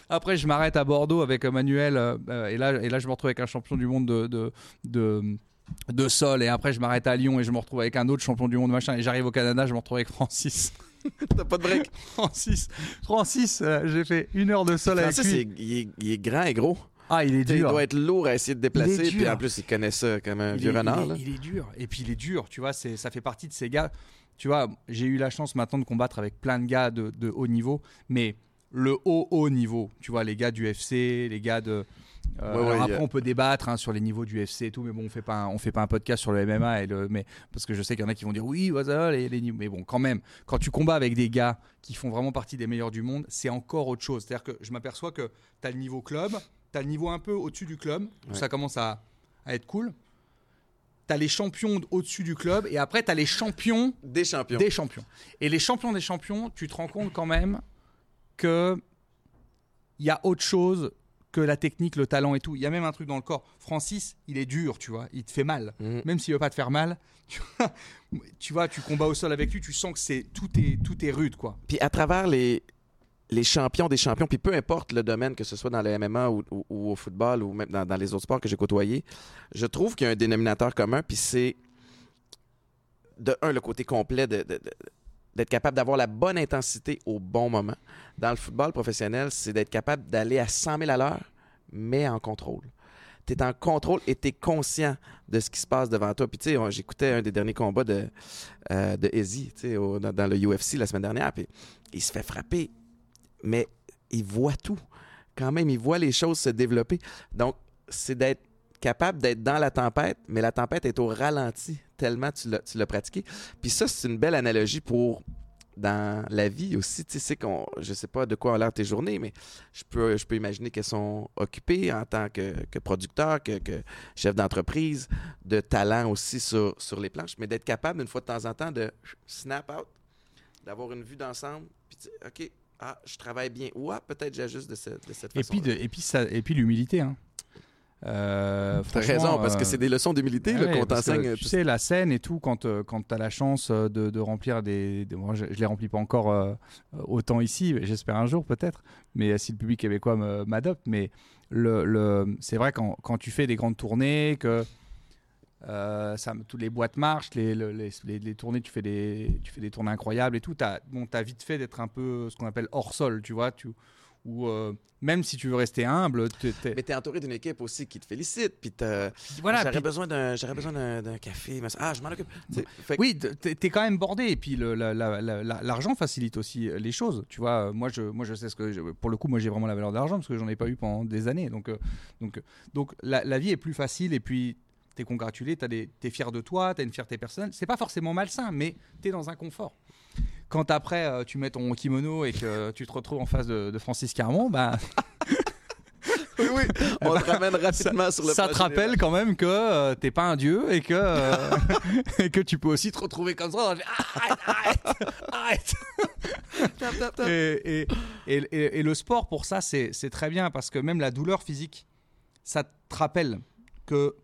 Après, je m'arrête à Bordeaux avec Manuel euh, et là, et là, je me retrouve avec un champion du monde de, de, de de sol et après je m'arrête à Lyon et je me retrouve avec un autre champion du monde machin et j'arrive au Canada je me retrouve avec Francis T'as pas de break. Francis, Francis euh, j'ai fait une heure de sol avec lui. il, est, grand et gros. Ah, il est dur. Il doit être lourd à essayer de déplacer. Puis en plus, il connaît ça comme un vieux renard. Il est, dur. Et puis, il est dur. Tu vois, ça fait partie de ces gars. Tu vois, j'ai eu la chance maintenant de combattre avec plein de gars de, de haut niveau. Mais le haut, haut niveau, tu vois, les gars du FC, les gars de. Euh, après, on peut débattre hein, sur les niveaux du FC et tout, mais bon, on fait pas, on fait pas un podcast sur le MMA et le, mais parce que je sais qu'il y en a qui vont dire oui, voilà, les, les, mais bon, quand même, quand tu combats avec des gars qui font vraiment partie des meilleurs du monde, c'est encore autre chose. C'est-à-dire que je m'aperçois que tu as le niveau club, tu as le niveau un peu au-dessus du club, où ça commence à, à être cool. Tu as les champions au-dessus du club et après tu as les champions des champions. Des champions. Et les champions des champions, tu te rends compte quand même que il y a autre chose que la technique, le talent et tout. Il y a même un truc dans le corps. Francis, il est dur, tu vois. Il te fait mal. Mhm. Même s'il veut pas te faire mal, tu vois, tu combats au sol avec lui, tu sens que c'est tout est tout est rude, quoi. Puis à travers les les champions des champions, puis peu importe le domaine, que ce soit dans le MMA ou, au football ou même dans, les autres sports que j'ai côtoyés, je trouve qu'il y a un dénominateur commun, puis c'est de un le côté complet de d'être capable d'avoir la bonne intensité au bon moment. Dans le football professionnel, c'est d'être capable d'aller à 100 000 à l'heure, mais en contrôle. Tu es en contrôle et tu es conscient de ce qui se passe devant toi. Puis, tu sais, j'écoutais un des derniers combats de, euh, sais, dans, le UFC la semaine dernière, puis il se fait frapper, mais il voit tout. Quand même, il voit les choses se développer. Donc, c'est d'être capable d'être dans la tempête, mais la tempête est au ralenti tellement tu l'as pratiqué. Puis ça, c'est une belle analogie pour dans la vie aussi. Tu sais qu'on, je sais pas de quoi ont l'air tes journées, mais je peux, je peux imaginer qu'elles sont occupées en tant que, producteur, que, chef d'entreprise, de talent aussi sur, sur les planches, mais d'être capable une fois de temps en temps de snap out, d'avoir une vue d'ensemble, puis OK, ah, je travaille bien. Ou ah, peut-être j'ajuste de, cette, de cette façon. Et puis, et puis, ça, et puis l'humilité. Hein. Euh, T'as raison, parce que c'est des leçons d'humilité ah qu'on t'enseigne. Tu sais, la scène et tout, quand, euh, quand tu as la chance euh, de, de remplir des. moi, je ne les remplis pas encore euh, autant ici, j'espère un jour peut-être, mais si le public québécois m'adopte. Mais le, le c'est vrai, quand, quand tu fais des grandes tournées, que Euh, ça, toutes les boîtes marchent, les, les, les, les, tournées, tu fais des, tu fais des tournées incroyables et tout. Tu as, bon, as vite fait d'être un peu ce qu'on appelle hors sol, tu vois. Tu, ou euh, même si tu veux rester humble. T Mais tu es entouré d'une équipe aussi qui te félicite. Puis voilà, j'aurais besoin d'un café. Ah, je m'en occupe. Oui, tu es, quand même bordé. Et puis l'argent facilite aussi les choses. Tu vois, moi je, moi, je sais ce que. pour le coup, moi j'ai vraiment la valeur d'argent parce que j'en ai pas eu pendant des années. Donc, euh, donc, donc la, vie est plus facile. Et puis t'es congratulé, t'es es fier de toi, t'as une fierté personnelle. C'est pas forcément malsain, mais t'es dans un confort. Quand après euh, tu mets ton kimono et que tu te retrouves en face de, Francis Carmon, bah. oui, oui, on te ramène rapidement ça, sur le Ça te rappelle quand même que euh, t'es pas un dieu et que, euh, et que tu peux aussi te retrouver comme ça. Arrête, arrête, arrête. et, et, et, le sport, pour ça, c'est très bien parce que même la douleur physique, ça te rappelle que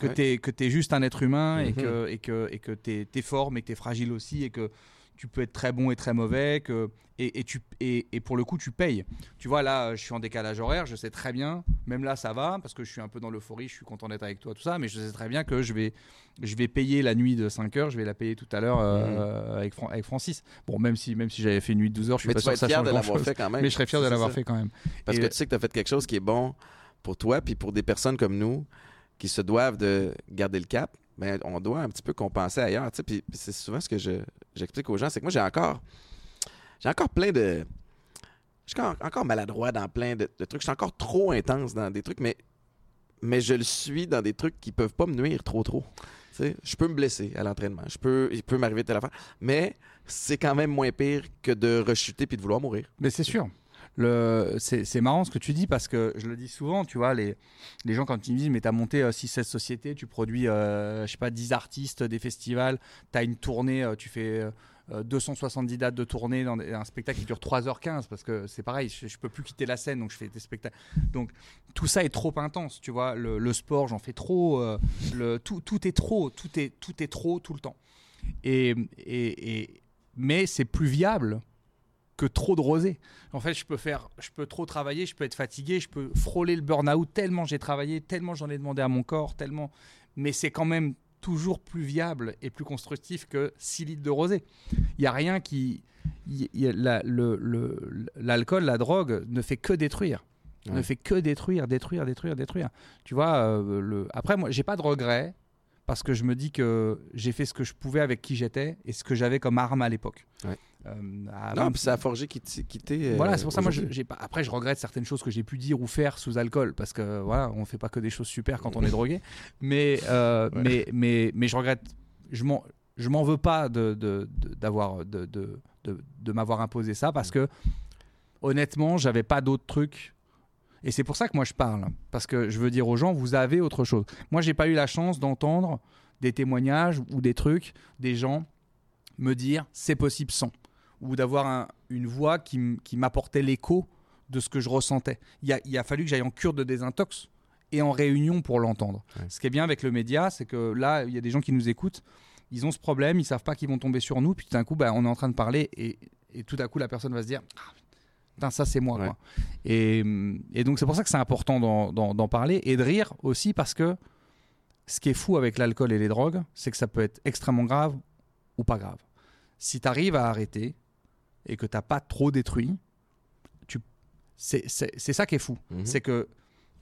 que ouais. tu es, juste un être humain et mhm. que et que et que tu es, fort mais que tu es fragile aussi et que tu peux être très bon et très mauvais que et, et tu et, et, pour le coup tu payes tu vois là je suis en décalage horaire je sais très bien même là ça va parce que je suis un peu dans l'euphorie je suis content d'être avec toi tout ça mais je sais très bien que je vais je vais payer la nuit de 5 heures je vais la payer tout à l'heure euh, mhm. avec, avec Francis bon même si même si j'avais fait une nuit de 12 heures je suis mais pas sûr que ça change de l'avoir fait quand même mais je serais fier de l'avoir fait quand même parce que tu sais que tu as fait quelque chose qui est bon pour toi puis pour des personnes comme nous qui se doivent de garder le cap, mais ben, on doit un petit peu compenser ailleurs. Puis, c'est souvent ce que j'explique aux gens, c'est que moi, j'ai encore, j'ai encore plein de... Je suis encore, maladroit dans plein de, trucs. Je suis encore trop intense dans des trucs, mais, mais je le suis dans des trucs qui peuvent pas me nuire trop, trop. je peux me blesser à l'entraînement. Je peux, il peut m'arriver telle affaire. Mais c'est quand même moins pire que de rechuter puis de vouloir mourir. Mais c'est sûr c'est marrant ce que tu dis parce que je le dis souvent, tu vois, les, les gens quand ils me disent mais tu as monté 6-16 euh, sociétés, tu produis, euh, je sais pas, 10 artistes, des festivals, tu as une tournée, euh, tu fais 270 dates de tournée dans un spectacle qui dure 3h15 parce que c'est pareil, je, je, peux plus quitter la scène donc je fais des spectacles. Donc tout ça est trop intense, tu vois, le, sport j'en fais trop, tout, tout est trop, tout est, tout est trop tout le temps. Et mais c'est plus viable que trop de rosé. En fait, je peux faire, je peux trop travailler, je peux être fatigué, je peux frôler le burn-out tellement j'ai travaillé, tellement j'en ai demandé à mon corps, tellement. Mais c'est quand même toujours plus viable et plus constructif que 6 litres de rosé. Il y a rien qui, l'alcool, la, drogue ne fait que détruire. Ne fait que détruire, détruire, détruire, détruire. Tu vois, euh, le... après, moi, j'ai pas de regrets parce que je me dis que j'ai fait ce que je pouvais avec qui j'étais et ce que j'avais comme arme à l'époque. Euh, non, puis ça a forgé qui t'est. voilà, c'est pour ça moi j'ai pas. Après, je regrette certaines choses que j'ai pu dire ou faire sous alcool parce que voilà, on fait pas que des choses super quand on est drogué. Mais, euh, mais, mais, mais je regrette. Je m'en, je m'en veux pas de d'avoir de, de, de, de m'avoir imposé ça parce que honnêtement, j'avais pas d'autres trucs. Et c'est pour ça que moi je parle parce que je veux dire aux gens, vous avez autre chose. Moi, j'ai pas eu la chance d'entendre des témoignages ou des trucs des gens me dire c'est possible sans ou d'avoir une voix qui, m'apportait l'écho de ce que je ressentais. Il a, il a fallu que j'aille en cure de désintox et en réunion pour l'entendre. Ce qui est bien avec le média, c'est que là, il y a des gens qui nous écoutent, ils ont ce problème, ils savent pas qu'ils vont tomber sur nous, puis tout d'un coup, bah, on est en train de parler et, tout d'un coup, la personne va se dire ah, ça c'est moi. Et, donc c'est pour ça que c'est important d'en parler et de rire aussi parce que ce qui est fou avec l'alcool et les drogues, c'est que ça peut être extrêmement grave ou pas grave. Si tu arrives à arrêter, et que tu n'as pas trop détruit, c'est ça qui est fou. Mhm. C'est que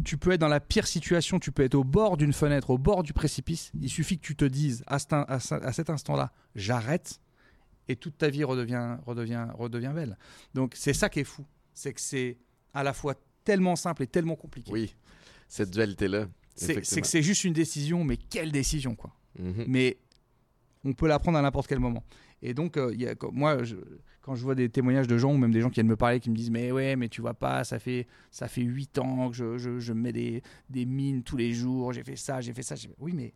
tu peux être dans la pire situation, tu peux être au bord d'une fenêtre, au bord du précipice. Il suffit que tu te dises à, cet instant-là, j'arrête, et toute ta vie redevient, redevient, redevient belle. Donc c'est ça qui est fou. C'est que c'est à la fois tellement simple et tellement compliqué. Oui, cette dualité-là. C'est que c'est juste une décision, mais quelle décision, quoi. Mhm. Mais on peut la prendre à n'importe quel moment. Et donc, euh, y a, moi, quand je vois des témoignages de gens ou même des gens qui viennent me parler, qui me disent Mais ouais, mais tu vois pas, ça fait, ça fait 8 ans que je, je, je mets des, des, mines tous les jours, j'ai fait ça, j'ai fait ça. Oui, mais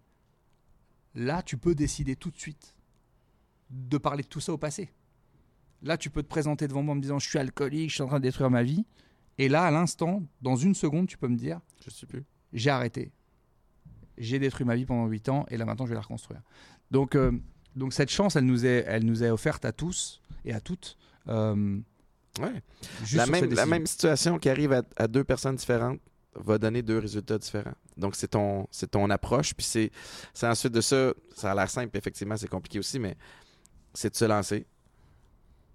là, tu peux décider tout de suite de parler de tout ça au passé. Là, tu peux te présenter devant moi en me disant Je suis alcoolique, je suis en train de détruire ma vie. Et là, à l'instant, dans une seconde, tu peux me dire Je suis plus. J'ai arrêté. J'ai détruit ma vie pendant 8 ans et là maintenant, je vais la reconstruire. Donc, euh, donc cette chance, elle nous est, elle nous est offerte à tous et à toutes. Euh, ouais. La même, la même situation qui arrive à, deux personnes différentes va donner deux résultats différents. Donc, c'est ton, c'est ton approche. Puis c'est, c'est ensuite de ça, ça a l'air simple, effectivement, c'est compliqué aussi, mais c'est de se lancer,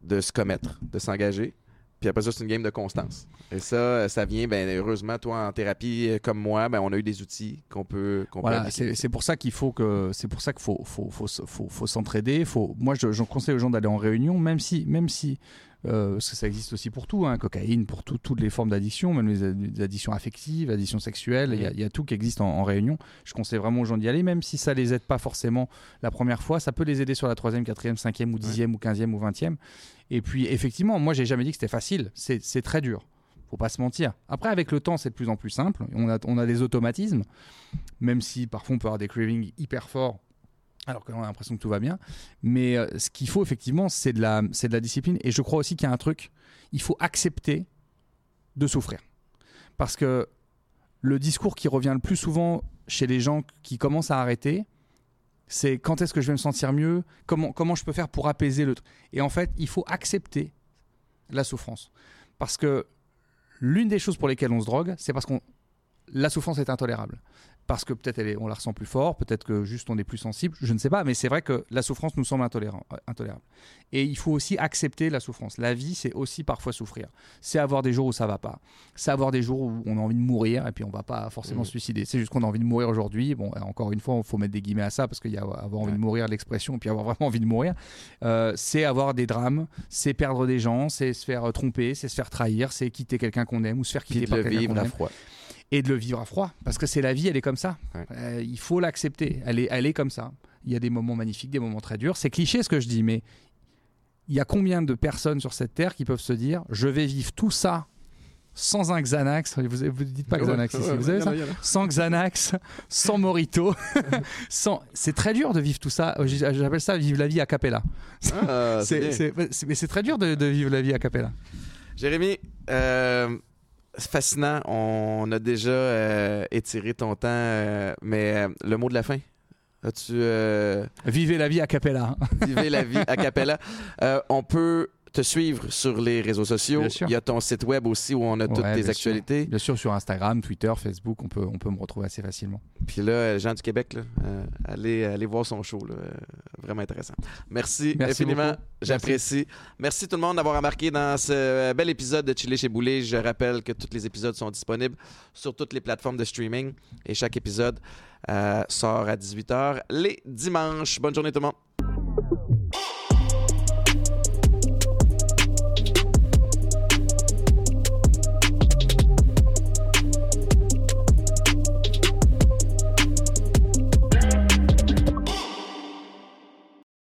de se commettre, de s'engager. Puis après ça, c'est une game de constance. Et ça, ça vient, ben, heureusement, toi, en thérapie, euh, comme moi, ben, on a eu des outils qu'on peut, qu'on Voilà, c'est pour ça qu'il faut que c'est pour ça qu'il faut faut, faut, faut, faut s'entraider. Faut moi je, je conseille aux gens d'aller en réunion, même si même si euh, parce que ça existe aussi pour tout, hein, cocaïne, pour tout- toutes les formes d'addiction, même les, ad- les addictions affectives, addictions sexuelles, il y a- y, a tout qui existe en, en réunion. Je conseille vraiment aux gens d'y aller, même si ça les aide pas forcément la première fois, ça peut les aider sur la troisième, quatrième, cinquième ou dixième ou quinzième ou vingtième. Et puis effectivement, moi j'ai jamais dit que c'était facile, c'est c'est très dur. Faut pas se mentir. Après, avec le temps, c'est de plus en plus simple. On a, on a des automatismes, même si parfois on peut avoir des cravings hyper forts, alors qu'on a l'impression que tout va bien. Mais euh, ce qu'il faut effectivement, c'est de, la, c'est de la discipline. Et je crois aussi qu'il y a un truc, il faut accepter de souffrir. Parce que le discours qui revient le plus souvent chez les gens qui commencent à arrêter, c'est quand est-ce que je vais me sentir mieux? Comment, comment je peux faire pour apaiser le truc? Et en fait, il faut accepter la souffrance. Parce que l'une des choses pour lesquelles on se drogue, c'est parce qu'on la souffrance est intolérable. Parce que peut-être on la ressent plus fort, peut-être que juste on est plus sensible, je ne sais pas, mais c'est vrai que la souffrance nous semble euh, intolérable. Et il faut aussi accepter la souffrance. La vie, c'est aussi parfois souffrir. C'est avoir des jours où ça va pas. C'est avoir des jours où on a envie de mourir et puis on va pas forcément Mhm. se suicider. C'est juste qu'on a envie de mourir aujourd'hui. Bon, euh, encore une fois, il faut mettre des guillemets à ça parce qu'il y a avoir envie Ouais. de mourir, l'expression, et puis avoir vraiment envie de mourir. Euh, c'est avoir des drames, c'est perdre des gens, c'est se faire tromper, c'est se faire trahir, c'est quitter quelqu'un qu'on aime ou se faire Puis quitter de par quelqu'un qu'on aime froid. Et de le vivre à froid parce que c'est la vie elle est comme ça Ouais. Euh, il faut l'accepter elle est, elle est comme ça il y a des moments magnifiques des moments très durs c'est cliché ce que je dis mais il y a combien de personnes sur cette terre qui peuvent se dire je vais vivre tout ça sans un Xanax? Vous ne dites pas Xanax ici vous avez ça? sans Xanax, sans Morito, sans. C'est très dur de vivre tout ça. Euh, J'appelle ça vivre la vie a cappella. Ah, mais c'est très dur de, de vivre la vie a cappella. Jérémy, euh, fascinant. On a déjà euh, étiré ton temps, euh, mais euh, le mot de la fin. As-tu euh, Vivez la vie a cappella. vivé la vie a cappella? Euh, on peut te suivre sur les réseaux sociaux. Il y a ton site web aussi où on a toutes tes actualités. Bien sûr, sur Instagram, Twitter, Facebook, on peut, on peut me retrouver assez facilement. Puis là, euh, Jean du Québec, là, euh, allez, allez voir son show. là, euh, vraiment intéressant. Merci, Merci infiniment. J'apprécie. Merci. tout le monde d'avoir embarqué dans ce euh, bel épisode de Chili chez Boulet. Je rappelle que tous les épisodes sont disponibles sur toutes les plateformes de streaming et chaque épisode euh, sort à 18h les dimanches. Bonne journée tout le monde.